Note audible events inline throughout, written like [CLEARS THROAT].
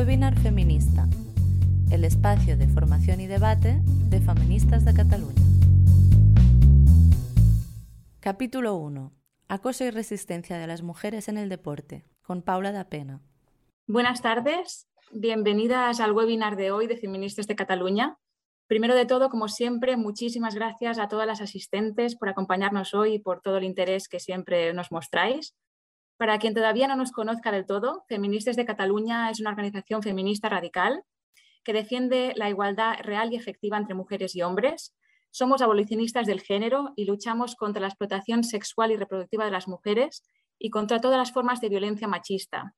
Webinar Feminista, el espacio de formación y debate de feministas de Cataluña. Capítulo 1. Acoso y resistencia de las mujeres en el deporte, con Paula da Pena. Buenas tardes, bienvenidas al webinar de hoy de Feministas de Cataluña. Primero de todo, como siempre, muchísimas gracias a todas las asistentes por acompañarnos hoy y por todo el interés que siempre nos mostráis. Para quien todavía no nos conozca del todo, Feministas de Cataluña es una organización feminista radical que defiende la igualdad real y efectiva entre mujeres y hombres. Somos abolicionistas del género y luchamos contra la explotación sexual y reproductiva de las mujeres y contra todas las formas de violencia machista.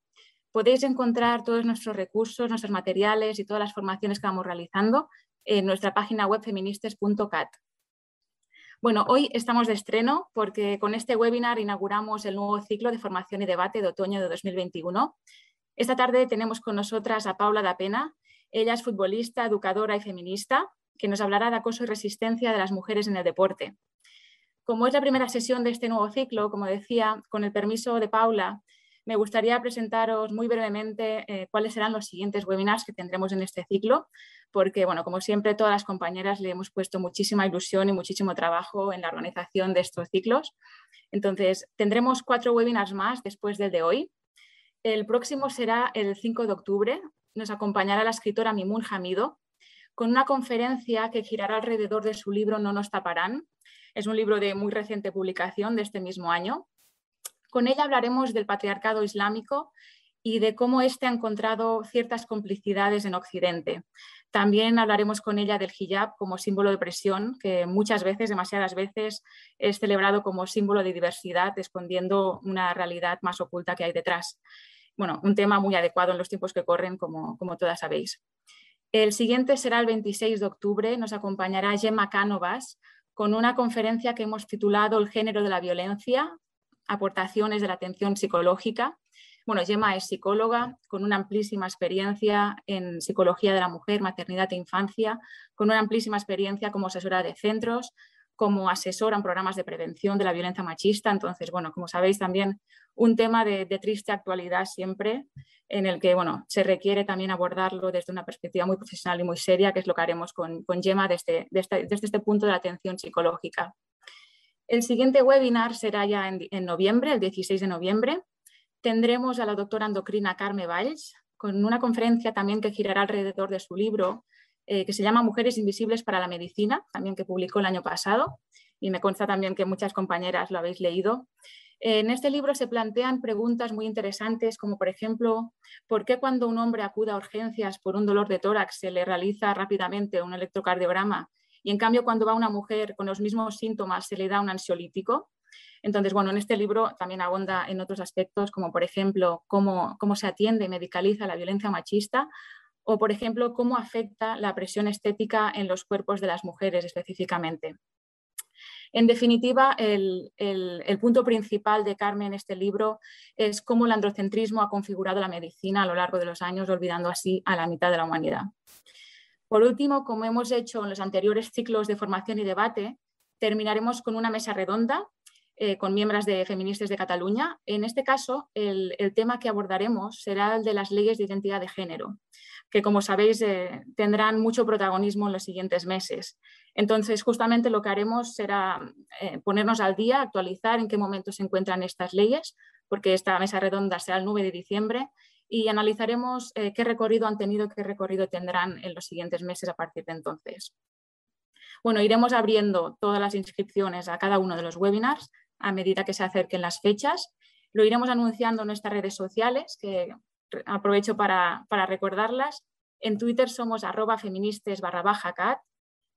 Podéis encontrar todos nuestros recursos, nuestros materiales y todas las formaciones que vamos realizando en nuestra página web feministas.cat. Bueno, hoy estamos de estreno porque con este webinar inauguramos el nuevo ciclo de formación y debate de otoño de 2021. Esta tarde tenemos con nosotras a Paula da Pena. Ella es futbolista, educadora y feminista, que nos hablará de acoso y resistencia de las mujeres en el deporte. Como es la primera sesión de este nuevo ciclo, como decía, con el permiso de Paula, me gustaría presentaros muy brevemente eh, cuáles serán los siguientes webinars que tendremos en este ciclo, porque, bueno, como siempre, todas las compañeras le hemos puesto muchísima ilusión y muchísimo trabajo en la organización de estos ciclos. Entonces, tendremos cuatro webinars más después del de hoy. El próximo será el 5 de octubre. Nos acompañará la escritora Mimun Hamido con una conferencia que girará alrededor de su libro No nos taparán. Es un libro de muy reciente publicación de este mismo año con ella hablaremos del patriarcado islámico y de cómo éste ha encontrado ciertas complicidades en Occidente. También hablaremos con ella del hijab como símbolo de presión, que muchas veces, demasiadas veces, es celebrado como símbolo de diversidad, escondiendo una realidad más oculta que hay detrás. Bueno, un tema muy adecuado en los tiempos que corren, como, como todas sabéis. El siguiente será el 26 de octubre. Nos acompañará Gemma Cánovas con una conferencia que hemos titulado El género de la violencia, aportaciones de la atención psicológica. Bueno, Gemma es psicóloga con una amplísima experiencia en psicología de la mujer, maternidad e infancia, con una amplísima experiencia como asesora de centros, como asesora en programas de prevención de la violencia machista. Entonces, bueno, como sabéis, también un tema de, triste actualidad siempre, en el que, bueno, se requiere también abordarlo desde una perspectiva muy profesional y muy seria, que es lo que haremos con, con Gemma desde, desde, desde este punto de la atención psicológica. El siguiente webinar será ya en, noviembre, el 16 de noviembre. Tendremos a la doctora endocrina Carme Valls con una conferencia también que girará alrededor de su libro eh, que se llama Mujeres Invisibles para la Medicina, también que publicó el año pasado y me consta también que muchas compañeras lo habéis leído. En este libro se plantean preguntas muy interesantes como por ejemplo, ¿por qué cuando un hombre acude a urgencias por un dolor de tórax se le realiza rápidamente un electrocardiograma y en cambio cuando va una mujer con los mismos síntomas se le da un ansiolítico. Entonces, bueno, en este libro también abonda en otros aspectos, como por ejemplo cómo, cómo se atiende y medicaliza la violencia machista o, por ejemplo, cómo afecta la presión estética en los cuerpos de las mujeres específicamente. En definitiva, el, el, punto principal de Carmen en este libro es cómo el androcentrismo ha configurado la medicina a lo largo de los años, olvidando así a la mitad de la humanidad. Por último, como hemos hecho en los anteriores ciclos de formación y debate, terminaremos con una mesa redonda eh, con miembros de Feministas de Cataluña. En este caso, el, tema que abordaremos será el de las leyes de identidad de género, que como sabéis eh, tendrán mucho protagonismo en los siguientes meses. Entonces, justamente lo que haremos será eh, ponernos al día, actualizar en qué momento se encuentran estas leyes, porque esta mesa redonda será el 9 de diciembre y analizaremos eh, qué recorrido han tenido, qué recorrido tendrán en los siguientes meses a partir de entonces. Bueno, iremos abriendo todas las inscripciones a cada uno de los webinars a medida que se acerquen las fechas. Lo iremos anunciando en nuestras redes sociales, que aprovecho para, recordarlas. En Twitter somos arroba feministes barra baja cat,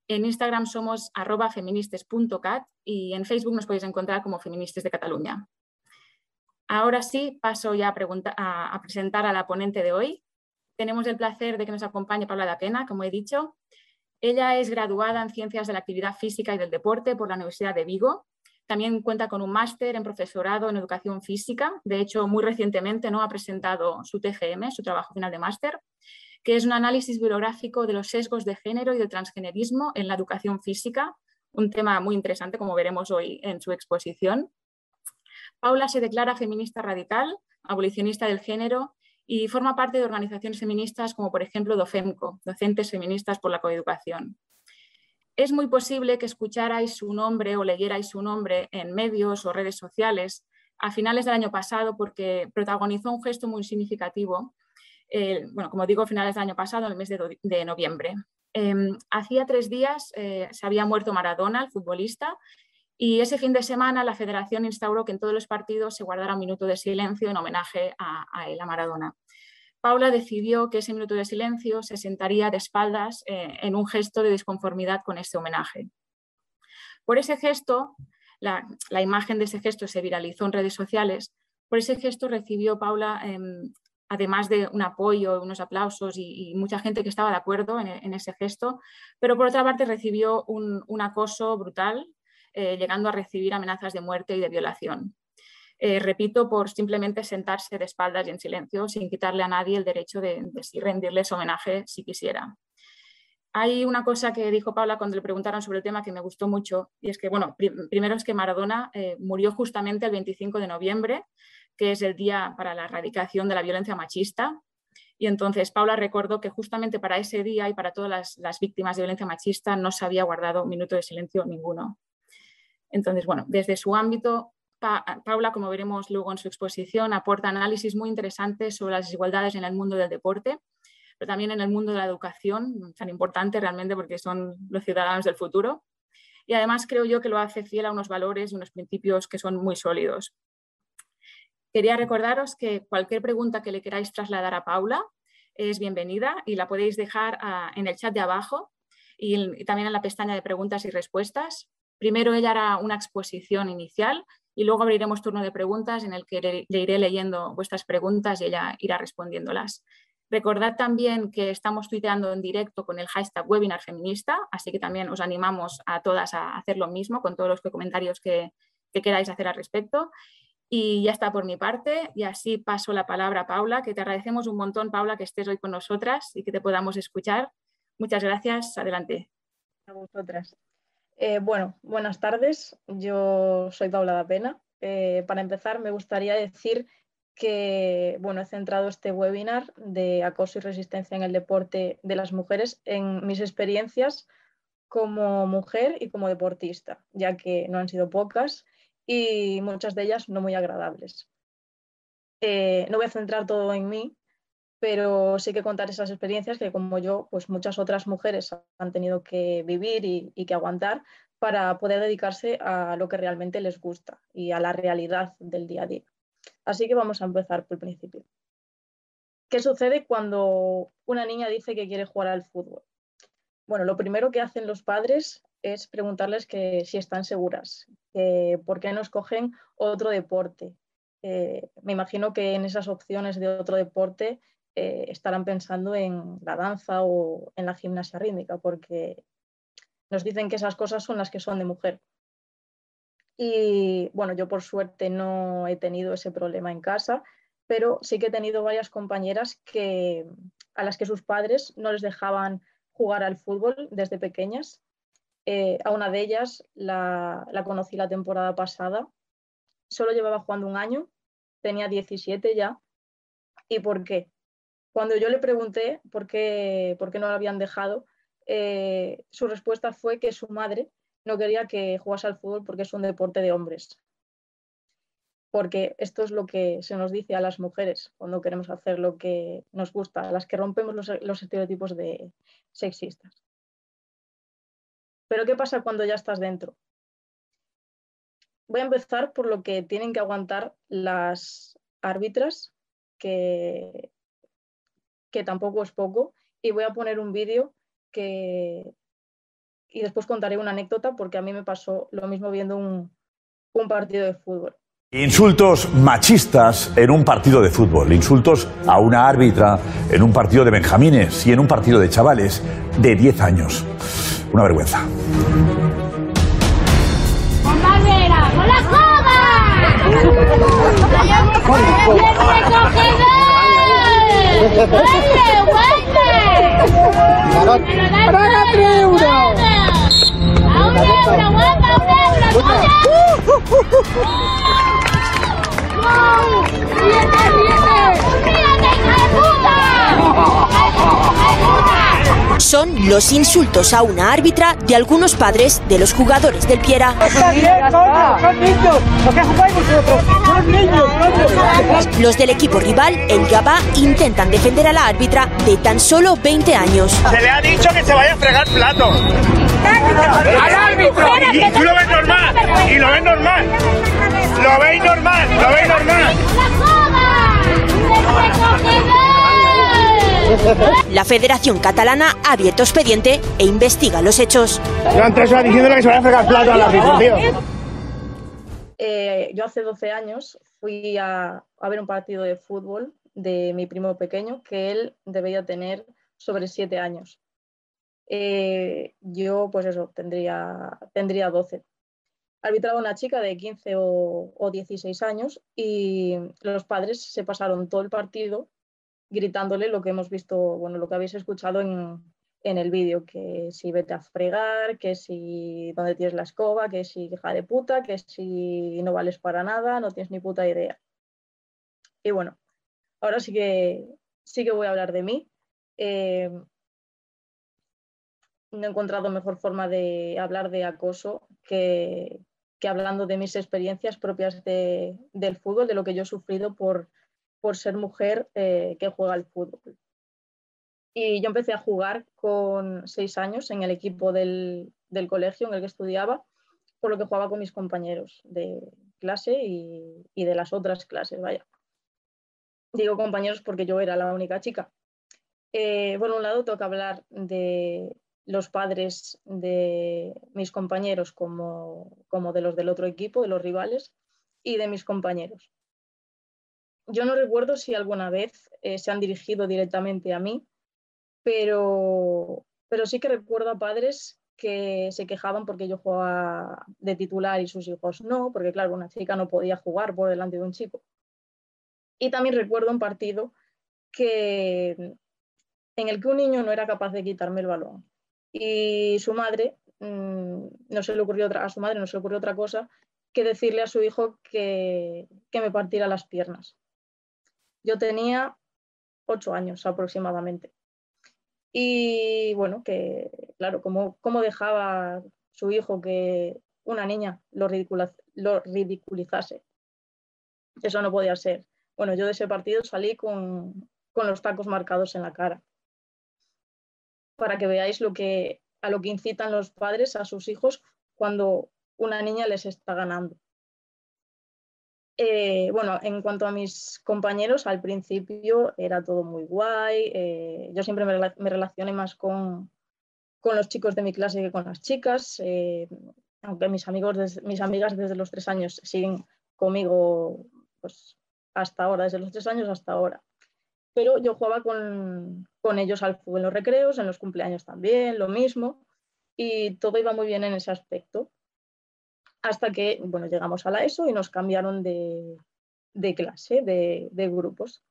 en Instagram somos arroba feministes.cat y en Facebook nos podéis encontrar como Feministas de Cataluña. Ahora sí, paso ya a, presentar a la ponente de hoy. Tenemos el placer de que nos acompañe Paula da Pena, como he dicho. Ella es graduada en Ciencias de la Actividad Física y del Deporte por la Universidad de Vigo. También cuenta con un máster en profesorado en Educación Física. De hecho, muy recientemente ¿no? ha presentado su TGM, su trabajo final de máster, que es un análisis bibliográfico de los sesgos de género y del transgenerismo en la educación física, un tema muy interesante, como veremos hoy en su exposición. Paula se declara feminista radical, abolicionista del género y forma parte de organizaciones feministas como por ejemplo DOFEMCO, Docentes Feministas por la Coeducación. Es muy posible que escucharais su nombre o leyerais su nombre en medios o redes sociales a finales del año pasado porque protagonizó un gesto muy significativo, eh, bueno, como digo, a finales del año pasado, en el mes de, noviembre. Em, hacía tres días eh, se había muerto Maradona, el futbolista, y ese fin de semana la federación instauró que en todos los partidos se guardara un minuto de silencio en homenaje a, a Maradona. Paula decidió que ese minuto de silencio se sentaría de espaldas eh, en un gesto de disconformidad con este homenaje. Por ese gesto, la, imagen de ese gesto se viralizó en redes sociales, por ese gesto recibió Paula, em, además de un apoyo, unos aplausos y, mucha gente que estaba de acuerdo en, ese gesto, pero por otra parte recibió un acoso brutal eh, llegando a recibir amenazas de muerte y de violación. Eh, repito, por simplemente sentarse de espaldas y en silencio, sin quitarle a nadie el derecho de, rendirles homenaje si quisiera. Hay una cosa que dijo Paula cuando le preguntaron sobre el tema que me gustó mucho, y es que, bueno, primero es que Maradona eh, murió justamente el 25 de noviembre, que es el día para la erradicación de la violencia machista. Y entonces Paula recordó que justamente para ese día y para todas las víctimas de violencia machista no se había guardado minuto de silencio ninguno. Entonces, bueno, desde su ámbito, Paula, como veremos luego en su exposición, aporta análisis muy interesantes sobre las desigualdades en el mundo del deporte, pero también en el mundo de la educación, tan importante realmente porque son los ciudadanos del futuro. Y además creo yo que lo hace fiel a unos valores y unos principios que son muy sólidos. Quería recordaros que cualquier pregunta que le queráis trasladar a Paula es bienvenida y la podéis dejar ah, en el chat de abajo y también en la pestaña de preguntas y respuestas. Primero ella hará una exposición inicial y luego abriremos turno de preguntas en el que le, iré leyendo vuestras preguntas y ella irá respondiéndolas. Recordad también que estamos tuiteando en directo con el hashtag webinar feminista, así que también os animamos a todas a hacer lo mismo con todos los comentarios que, que queráis hacer al respecto. Y ya está por mi parte, y así paso la palabra a Paula, que te agradecemos un montón, Paula, que estés hoy con nosotras y que te podamos escuchar. Muchas gracias. Adelante. A vosotras. Eh, bueno, buenas tardes. Yo soy Paula da Pena. Eh, para empezar, me gustaría decir que bueno, he centrado este webinar de acoso y resistencia en el deporte de las mujeres en mis experiencias como mujer y como deportista, ya que no han sido pocas y muchas de ellas no muy agradables. Eh, no voy a centrar todo en mí, pero sí que contar esas experiencias que como yo, pues muchas otras mujeres han tenido que vivir y, que aguantar para poder dedicarse a lo que realmente les gusta y a la realidad del día a día. Así que vamos a empezar por el principio. ¿Qué sucede cuando una niña dice que quiere jugar al fútbol? Bueno, lo primero que hacen los padres es preguntarles que si están seguras, que por qué no escogen otro deporte. Eh, me imagino que en esas opciones de otro deporte eh, estarán pensando en la danza o en la gimnasia rítmica, porque nos dicen que esas cosas son las que son de mujer. Y bueno, yo por suerte no he tenido ese problema en casa, pero sí que he tenido varias compañeras que, a las que sus padres no les dejaban jugar al fútbol desde pequeñas. Eh, a una de ellas la, la conocí la temporada pasada, solo llevaba jugando un año, tenía 17 ya. ¿Y por qué? Cuando yo le pregunté por qué, por qué no lo habían dejado, eh, su respuesta fue que su madre no quería que jugase al fútbol porque es un deporte de hombres. Porque esto es lo que se nos dice a las mujeres cuando queremos hacer lo que nos gusta, a las que rompemos los, los estereotipos de sexistas. Pero ¿qué pasa cuando ya estás dentro? Voy a empezar por lo que tienen que aguantar las árbitras que que tampoco es poco, y voy a poner un vídeo que... y después contaré una anécdota porque a mí me pasó lo mismo viendo un, un partido de fútbol. Insultos machistas en un partido de fútbol, insultos a una árbitra en un partido de benjamines y en un partido de chavales de 10 años. Una vergüenza. ¡Con bandera! ¡Con la Pagkatri udah. Udah, udah, udah, udah, udah, udah, son los insultos a una árbitra de algunos padres de los jugadores del Piera. Los del equipo rival, el Gabá, intentan defender a la árbitra de tan solo 20 años. Se le ha dicho que se vaya a fregar platos. ¡Al árbitro! Y tú lo ves normal. Y lo ves normal. Lo veis normal. Lo veis normal. La Federación Catalana ha abierto expediente e investiga los hechos. Llevan tres horas diciéndole que se a fregar al árbitro, tío. Eh, yo hace 12 años fui a, a ver un partido de fútbol de mi primo pequeño, que él debía tener sobre 7 años. Eh, yo, pues eso, tendría, tendría 12. Arbitraba una chica de 15 o, o 16 años y los padres se pasaron todo el partido gritándole lo que hemos visto, bueno, lo que habéis escuchado en, en el vídeo, que si vete a fregar, que si dónde tienes la escoba, que si hija de puta, que si no vales para nada, no tienes ni puta idea. Y bueno, ahora sí que sí que voy a hablar de mí. Eh, no he encontrado mejor forma de hablar de acoso que, que hablando de mis experiencias propias de, del fútbol, de lo que yo he sufrido por, por ser mujer eh, que juega al fútbol. Y yo empecé a jugar con seis años en el equipo del, del, colegio en el que estudiaba, por lo que jugaba con mis compañeros de clase y, y de las otras clases, vaya. Digo compañeros porque yo era la única chica. Eh, por un lado, que hablar de los padres de mis compañeros como, como de los del otro equipo, de los rivales, y de mis compañeros. Yo no recuerdo si alguna vez eh, se han dirigido directamente a mí, pero, pero sí que recuerdo a padres que se quejaban porque yo jugaba de titular y sus hijos no, porque claro, una chica no podía jugar por delante de un chico. Y también recuerdo un partido que, en el que un niño no era capaz de quitarme el balón. Y su madre, mmm, no se le ocurrió a su madre no se le ocurrió otra cosa que decirle a su hijo que, que me partiera las piernas. Yo tenía ocho años aproximadamente. Y bueno, que claro, ¿cómo, dejaba su hijo que una niña lo, lo ridiculizase? Eso no podía ser. Bueno, yo de ese partido salí con, con los tacos marcados en la cara. Para que veáis lo que, a lo que incitan los padres a sus hijos cuando una niña les está ganando. Eh, bueno, en cuanto a mis compañeros, al principio era todo muy guay. Eh, yo siempre me, relacioné más con, los chicos de mi clase que con las chicas. Eh, aunque mis, amigos mis amigas desde los tres años siguen conmigo pues, hasta ahora, desde los tres años hasta ahora. Pero yo jugaba con, con ellos al fútbol en los recreos, en los cumpleaños también, lo mismo. Y todo iba muy bien en ese aspecto hasta que bueno, llegamos a la ESO y nos cambiaron de, de clase, de, grupos.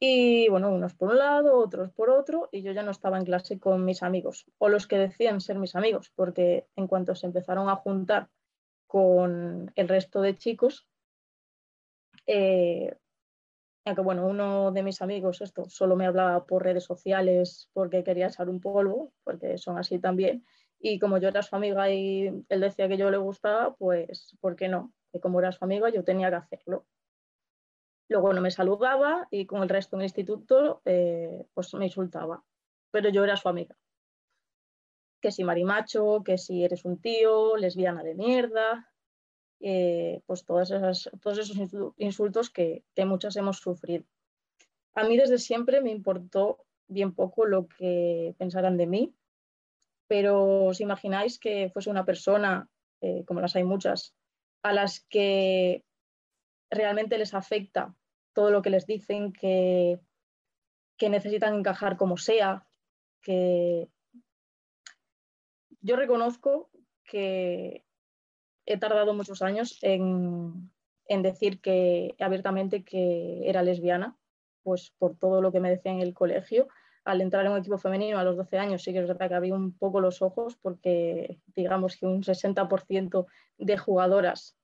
Y bueno, unos por un lado, otros por otro, y yo ya no estaba en clase con mis amigos, o los que decían ser mis amigos, porque en cuanto se empezaron a juntar con el resto de chicos, eh, aunque bueno, uno de mis amigos esto solo me hablaba por redes sociales porque quería echar un polvo, porque son así también, y como yo era su amiga y él decía que yo le gustaba, pues, ¿por qué no? Y como era su amiga, yo tenía que hacerlo. Luego no me saludaba y con el resto del instituto, eh, pues me insultaba. Pero yo era su amiga. Que si marimacho, que si eres un tío, lesbiana de mierda, eh, pues todas esas, todos esos insultos que, que muchas hemos sufrido. A mí desde siempre me importó bien poco lo que pensaran de mí, pero os imagináis que fuese una persona, eh, como las hay muchas, a las que realmente les afecta todo lo que les dicen, que, que necesitan encajar como sea, que yo reconozco que he tardado muchos años en, en decir que abiertamente que era lesbiana, pues por todo lo que me decía en el colegio, al entrar en un equipo femenino a los 12 años sí que es verdad que había un poco los ojos porque digamos que un 60% de jugadoras,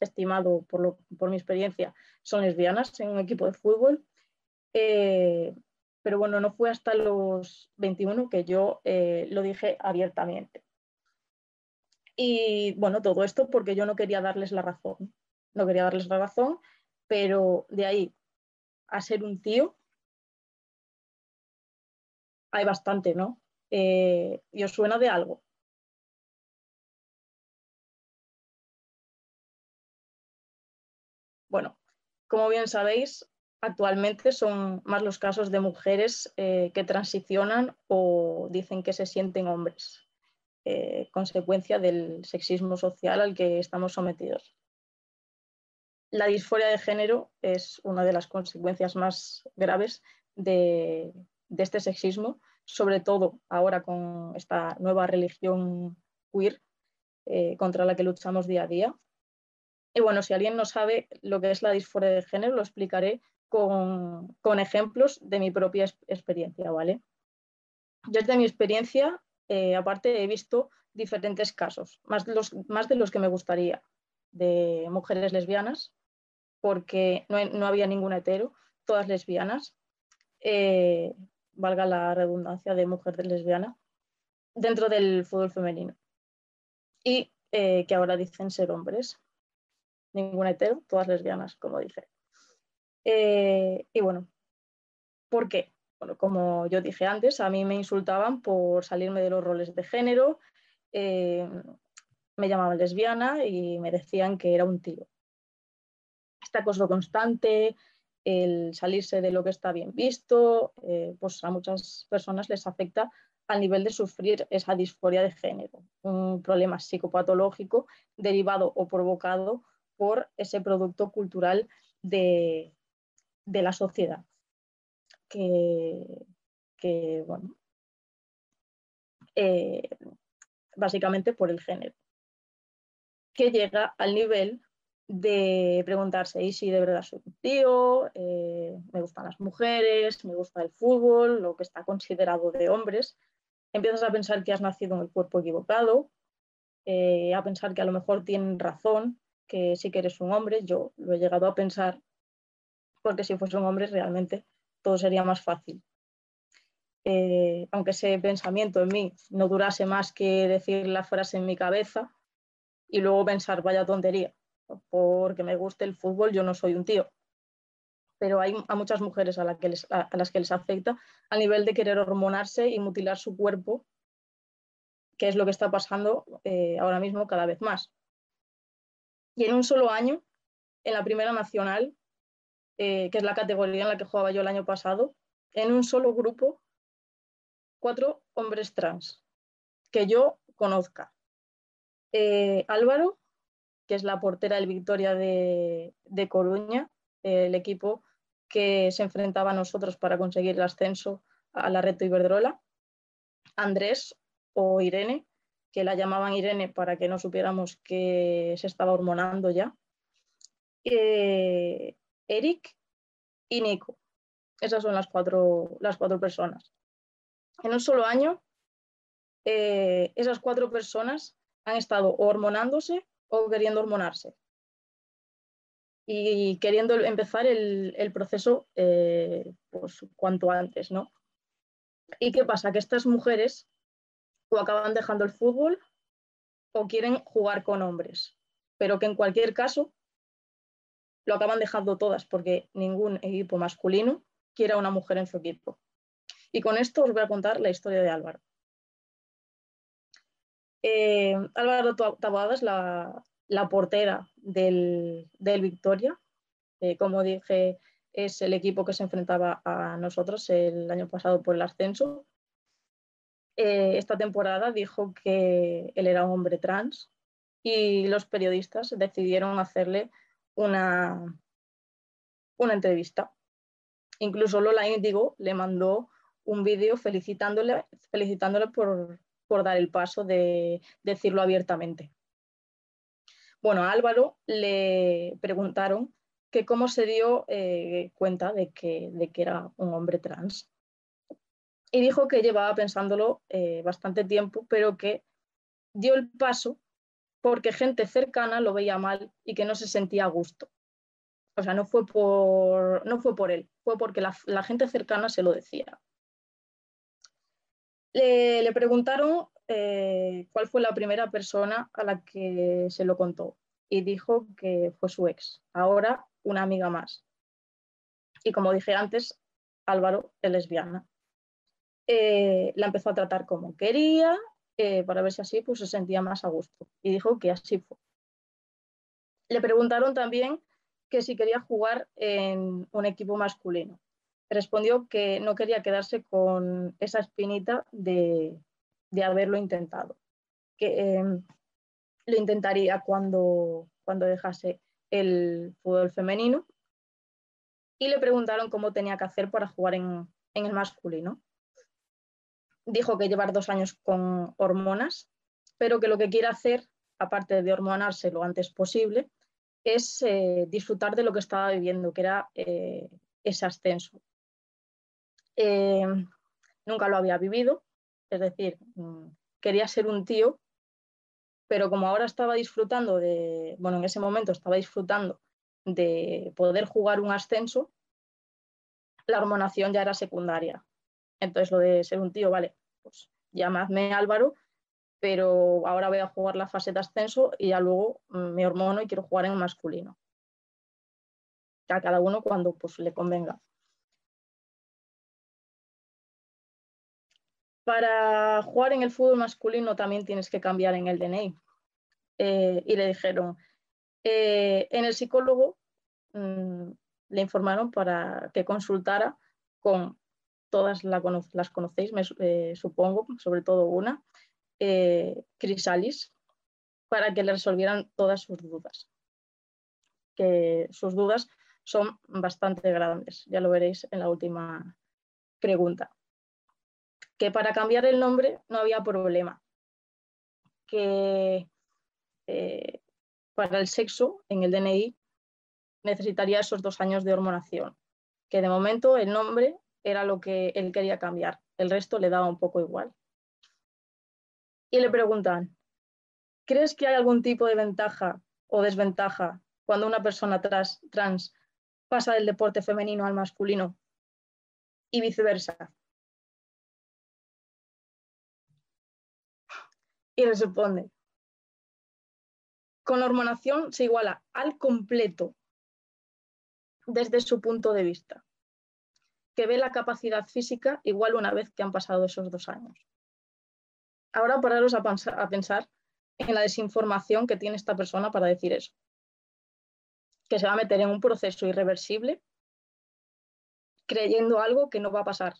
estimado por, lo, por, mi experiencia, son lesbianas en un equipo de fútbol. Eh, pero bueno, no fue hasta los 21 que yo eh, lo dije abiertamente. Y bueno, todo esto porque yo no quería darles la razón, no quería darles la razón, pero de ahí a ser un tío hay bastante, ¿no? Eh, ¿Y os suena de algo? Bueno, como bien sabéis, actualmente son más los casos de mujeres eh, que transicionan o dicen que se sienten hombres, eh, consecuencia del sexismo social al que estamos sometidos. La disforia de género es una de las consecuencias más graves de, este sexismo, sobre todo ahora con esta nueva religión queer eh, contra la que luchamos día a día. Y bueno, si alguien no sabe lo que es la disforia de género, lo explicaré con, ejemplos de mi propia experiencia, ¿vale? Yo desde mi experiencia, eh, aparte, he visto diferentes casos, más más de los que me gustaría, de mujeres lesbianas, porque no, había ningún hetero, todas lesbianas, eh, valga la redundancia de mujer lesbiana, dentro del fútbol femenino. Y eh, que ahora dicen ser hombres. Ningún hetero, todas lesbianas, como dice. Eh, y bueno, ¿por qué? Bueno, como yo dije antes, a mí me insultaban por salirme de los roles de género, me llamaban lesbiana y me decían que era un tío este acoso constante, el salirse de lo que está bien visto, eh, pues a muchas personas les afecta al nivel de sufrir esa disforia de género, un problema psicopatológico derivado o provocado por ese producto cultural de, la sociedad. Que, bueno, eh, básicamente por el género, que llega al nivel de preguntarse, ¿y si de verdad soy un tío? Eh, ¿Me gustan las mujeres? ¿Me gusta el fútbol? Lo que está considerado de hombres. Empiezas a pensar que has nacido en el cuerpo equivocado, eh, a pensar que a lo mejor tienen razón, que sí que eres un hombre. Yo lo he llegado a pensar, porque si fuese un hombre realmente todo sería más fácil. Eh, aunque ese pensamiento en mí no durase más que decir la frase en mi cabeza y luego pensar, vaya tontería, porque me guste el fútbol, yo no soy un tío. Pero hay a muchas mujeres a, las que les afecta a nivel de querer hormonarse y mutilar su cuerpo, que es lo que está pasando eh, ahora mismo cada vez más. Y en un solo año, en la Primera Nacional, eh, que es la categoría en la que jugaba yo el año pasado, en un solo grupo, cuatro hombres trans que yo conozca. Eh, Álvaro, que es la portera del Victoria de, Coruña, el equipo que se enfrentaba a nosotros para conseguir el ascenso a la Reto Iberdrola. Andrés o Irene, que la llamaban Irene para que no supiéramos que se estaba hormonando ya. Eh, Eric y Nico. Esas son las cuatro, las cuatro personas. En un solo año, eh, esas cuatro personas han estado hormonándose o queriendo hormonarse. Y queriendo empezar el, proceso eh, pues, cuanto antes, ¿no? ¿Y qué pasa? Que estas mujeres o acaban dejando el fútbol o quieren jugar con hombres, pero que en cualquier caso lo acaban dejando todas porque ningún equipo masculino quiere a una mujer en su equipo. Y con esto os voy a contar la historia de Álvaro. Eh, Álvaro Taboada es la, portera del, Victoria. Eh, como dije, es el equipo que se enfrentaba a nosotros el año pasado por el ascenso. Eh, esta temporada dijo que él era un hombre trans y los periodistas decidieron hacerle una, una entrevista. Incluso Lola Índigo le mandó un vídeo felicitándole, felicitándole por, por dar el paso de decirlo abiertamente. Bueno, a Álvaro le preguntaron que cómo se dio eh, cuenta de que, era un hombre trans. Y dijo que llevaba pensándolo eh, bastante tiempo, pero que dio el paso porque gente cercana lo veía mal y que no se sentía a gusto. O sea, no fue por, él, fue porque la gente cercana se lo decía. Le, preguntaron eh, cuál fue la primera persona a la que se lo contó y dijo que fue su ex, ahora una amiga más. Y como dije antes, Álvaro es lesbiana. Eh, la empezó a tratar como quería eh, para ver si así pues, se sentía más a gusto y dijo que así fue. Le preguntaron también que si quería jugar en un equipo masculino. Respondió que no quería quedarse con esa espinita de, haberlo intentado, que em, lo intentaría cuando, cuando dejase el fútbol femenino y le preguntaron cómo tenía que hacer para jugar en, el masculino. Dijo que llevar dos años con hormonas, pero que lo que quiere hacer, aparte de hormonarse lo antes posible, es eh, disfrutar de lo que estaba viviendo, que era eh, ese ascenso. Eh, nunca lo había vivido, es decir, mm, quería ser un tío, pero como ahora estaba disfrutando de, bueno, en ese momento estaba disfrutando de poder jugar un ascenso, la hormonación ya era secundaria. Entonces lo de ser un tío, vale, pues llamadme Álvaro, pero ahora voy a jugar la fase de ascenso y ya luego mm, me hormono y quiero jugar en masculino. A cada uno cuando pues, le convenga. Para jugar en el fútbol masculino también tienes que cambiar en el DNI. Eh, y le dijeron, eh, en el psicólogo mm, le informaron para que consultara con todas las conocéis, me, eh, supongo, sobre todo una, Crisalis para que le resolvieran todas sus dudas. Que sus dudas son bastante grandes, ya lo veréis en la última pregunta. Que para cambiar el nombre no había problema. Que eh, para el sexo en el DNI necesitaría esos dos años de hormonación. Que de momento el nombre era lo que él quería cambiar, el resto le daba un poco igual y le preguntan, ¿crees que hay algún tipo de ventaja o desventaja cuando una persona trans, pasa del deporte femenino al masculino y viceversa? Y responde, con hormonación se iguala al completo desde su punto de vista, que ve la capacidad física igual una vez que han pasado esos dos años. Ahora pararos a, pensar, en la desinformación que tiene esta persona para decir eso. Que se va a meter en un proceso irreversible creyendo algo que no va a pasar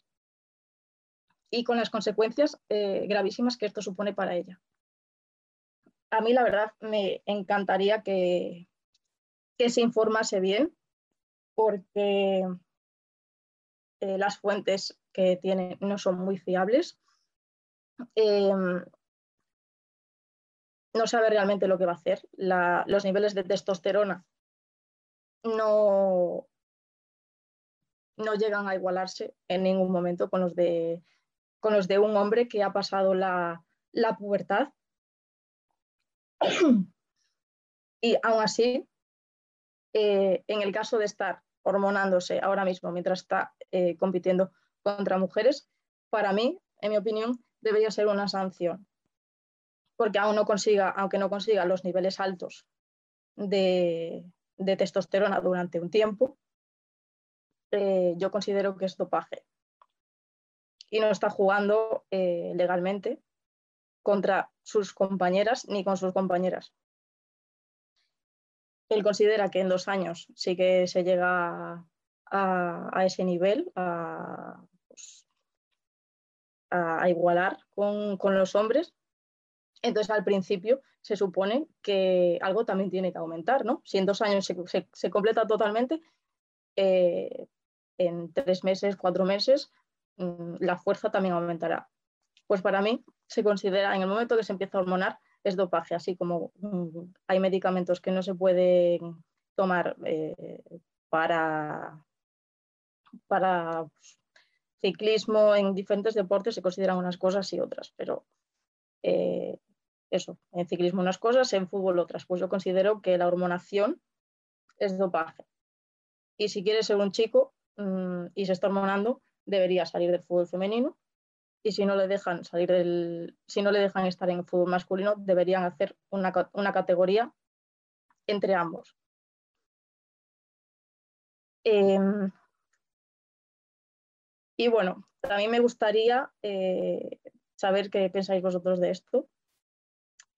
y con las consecuencias eh, gravísimas que esto supone para ella. A mí, la verdad, me encantaría que, se informase bien, porque eh, las fuentes que tiene no son muy fiables Em, no sabe realmente lo que va a hacer. los niveles de testosterona no, no llegan a igualarse en ningún momento con los de, con los de un hombre que ha pasado la, pubertad. [COUGHS] y aún así, eh, en el caso de estar hormonándose ahora mismo mientras está eh, compitiendo contra mujeres, para mí, en mi opinión, debería ser una sanción, porque aún no consiga, aunque no consiga los niveles altos de, testosterona durante un tiempo, eh, yo considero que es dopaje. Y no está jugando legalmente contra sus compañeras ni con sus compañeras. Él considera que en dos años sí que se llega a, ese nivel, a, a, igualar con, los hombres. Entonces, al principio se supone que algo también tiene que aumentar, ¿no? Si en dos años se, completa totalmente, eh, en tres meses, cuatro meses, mm, la fuerza también aumentará. Pues para mí se considera, en el momento que se empieza a hormonar, es dopaje, así como mm, hay medicamentos que no se pueden tomar eh, para, para ciclismo, en diferentes deportes se consideran unas cosas y otras, pero eh, eso, en ciclismo unas cosas, en fútbol otras. Pues yo considero que la hormonación es dopaje. Y si quieres ser un chico mm, y se está hormonando, debería salir del fútbol femenino y si no le dejan salir del, si no le dejan estar en fútbol masculino, deberían hacer una, una categoría entre ambos. Em, y bueno, también me gustaría eh, saber qué pensáis vosotros de esto.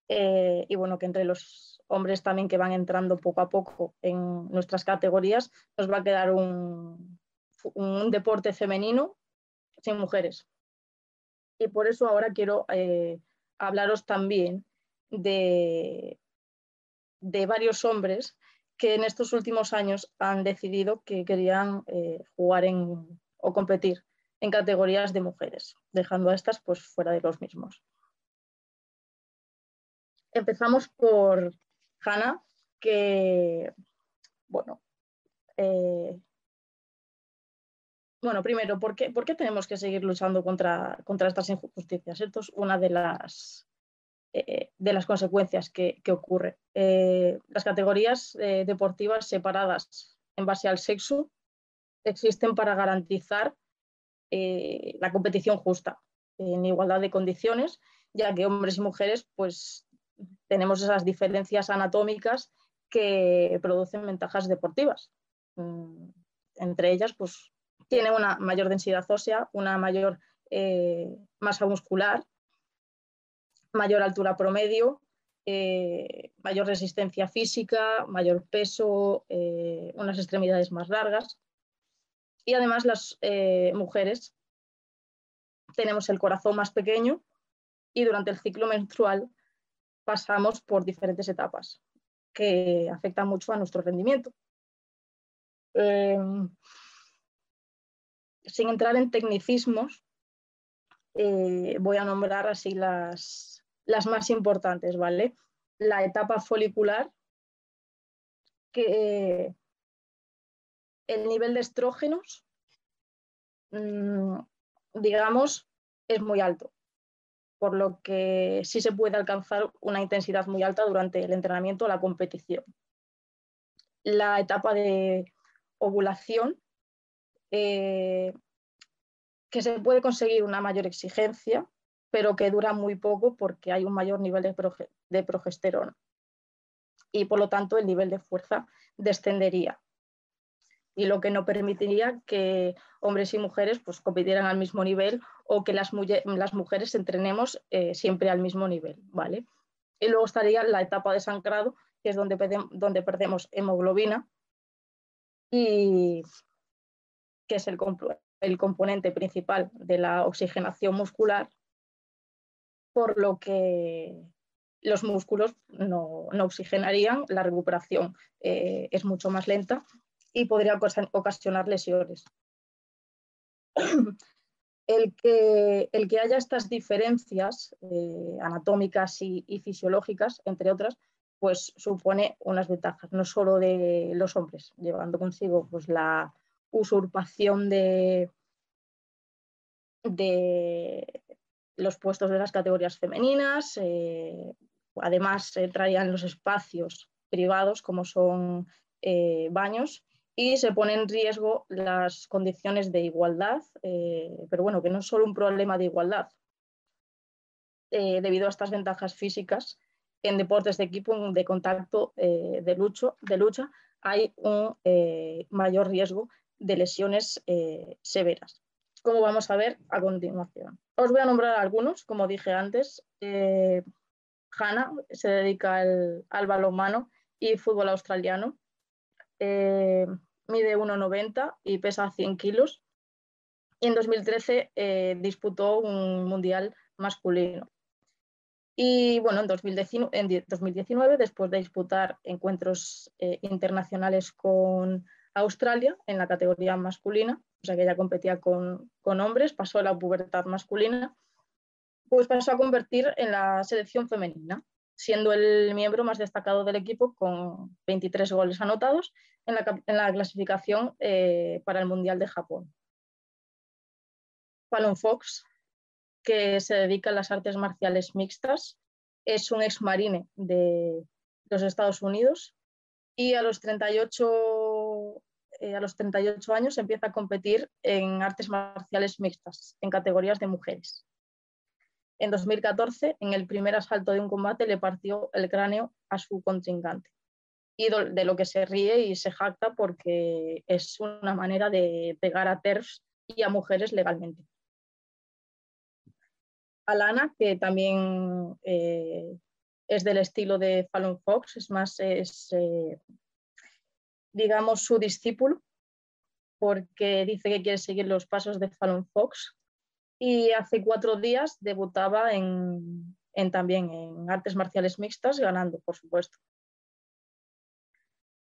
Eh, y bueno, que entre los hombres también que van entrando poco a poco en nuestras categorías, nos va a quedar un, un deporte femenino sin mujeres. Y por eso ahora quiero eh, hablaros también de, de varios hombres que en estos últimos años han decidido que querían eh, jugar en, o competir en categorías de mujeres, dejando a estas pues, fuera de los mismos. Empezamos por Hannah, que, bueno, eh, bueno, primero, ¿por qué, ¿por qué, tenemos que seguir luchando contra, estas injusticias? Esto es una de las eh, consecuencias que, ocurre. Eh, las categorías eh, deportivas separadas en base al sexo existen para garantizar la competición justa, en igualdad de condiciones, ya que hombres y mujeres pues, tenemos esas diferencias anatómicas que producen ventajas deportivas. Mm, entre ellas, pues, tiene una mayor densidad ósea, una mayor masa muscular, mayor altura promedio, eh, mayor resistencia física, mayor peso, eh, unas extremidades más largas. Y además las eh, mujeres tenemos el corazón más pequeño y durante el ciclo menstrual pasamos por diferentes etapas que afectan mucho a nuestro rendimiento. Sin entrar en tecnicismos, voy a nombrar así las, las más importantes, ¿vale? La etapa folicular, que el nivel de estrógenos, mm, digamos, es muy alto, por lo que sí se puede alcanzar una intensidad muy alta durante el entrenamiento o la competición. La etapa de ovulación, eh, que se puede conseguir una mayor exigencia, pero que dura muy poco porque hay un mayor nivel de, progesterona y por lo tanto el nivel de fuerza descendería y lo que no permitiría que hombres y mujeres pues, compitieran al mismo nivel o que las, mujeres entrenemos eh, siempre al mismo nivel. ¿vale? Y luego estaría la etapa de sangrado, que es donde, donde perdemos hemoglobina y que es el, el componente principal de la oxigenación muscular por lo que los músculos no, oxigenarían, la recuperación eh, es mucho más lenta y podría ocasionar lesiones. [CLEARS THROAT] El que, el que haya estas diferencias eh, anatómicas y, fisiológicas, entre otras, pues supone unas ventajas, no solo de los hombres, llevando consigo pues, la usurpación de, los puestos de las categorías femeninas, eh, además eh, traían los espacios privados como son eh, baños y se pone en riesgo las condiciones de igualdad, pero bueno, que no es solo un problema de igualdad. debido a estas ventajas físicas, en deportes de equipo de contacto de, lucho, de lucha hay un mayor riesgo de lesiones severas como vamos a ver a continuación. Os voy a nombrar algunos, como dije antes. Eh, se dedica al, al balonmano y fútbol australiano. Eh, mide 1,90 y pesa 100 kilos. Y en 2013 eh, disputó un mundial masculino. Y bueno, en 2019, en 2019 después de disputar encuentros internacionales con Australia en la categoría masculina, o sea que ella competía con, hombres, pasó a la pubertad masculina, pues pasó a convertir en la selección femenina, siendo el miembro más destacado del equipo con 23 goles anotados en la, clasificación eh, para el Mundial de Japón. Fallon Fox, que se dedica a las artes marciales mixtas, es un ex marine de los Estados Unidos y a los 38 eh, a los 38 años empieza a competir en artes marciales mixtas, en categorías de mujeres. En 2014, en el primer asalto de un combate, le partió el cráneo a su contrincante. Y de lo que se ríe y se jacta porque es una manera de pegar a TERFs y a mujeres legalmente. Alana, que también eh, es del estilo de Fallon Fox, es más, es, eh, digamos, su discípulo, porque dice que quiere seguir los pasos de Fallon Fox. Y hace cuatro días debutaba en, también en artes marciales mixtas, ganando, por supuesto.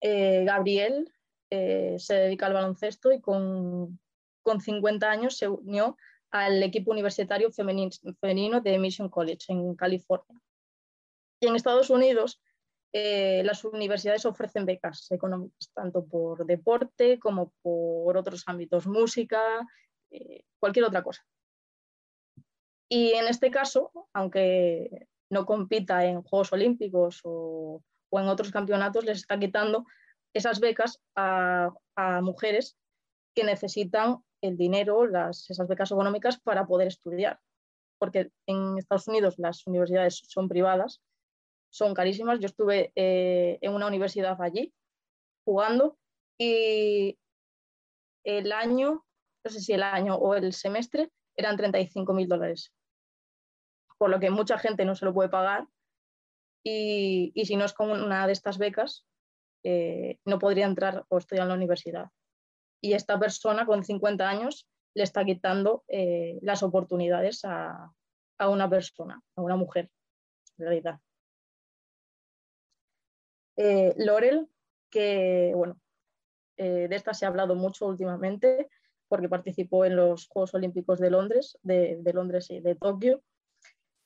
Eh, Gabriel se dedica al baloncesto y con, con 50 años se unió al equipo universitario femenino de Mission College en California. Y en Estados Unidos, eh, las universidades ofrecen becas económicas, tanto por deporte como por otros ámbitos, música, eh, cualquier otra cosa. Y en este caso, aunque no compita en Juegos Olímpicos o, en otros campeonatos, les está quitando esas becas a, a mujeres que necesitan el dinero, las, esas becas económicas para poder estudiar. Porque en Estados Unidos las universidades son privadas, son carísimas. Yo estuve eh, en una universidad allí jugando y el año, no sé si el año o el semestre, eran 35 mil dólares. Por lo que mucha gente no se lo puede pagar y, y si no es con una de estas becas, eh, no podría entrar o estudiar en la universidad y esta persona con 50 años le está quitando eh, las oportunidades a, una persona, a una mujer, en realidad. Eh, que bueno, eh, de esta se ha hablado mucho últimamente porque participó en los Juegos Olímpicos de Londres, de, Londres y de Tokio.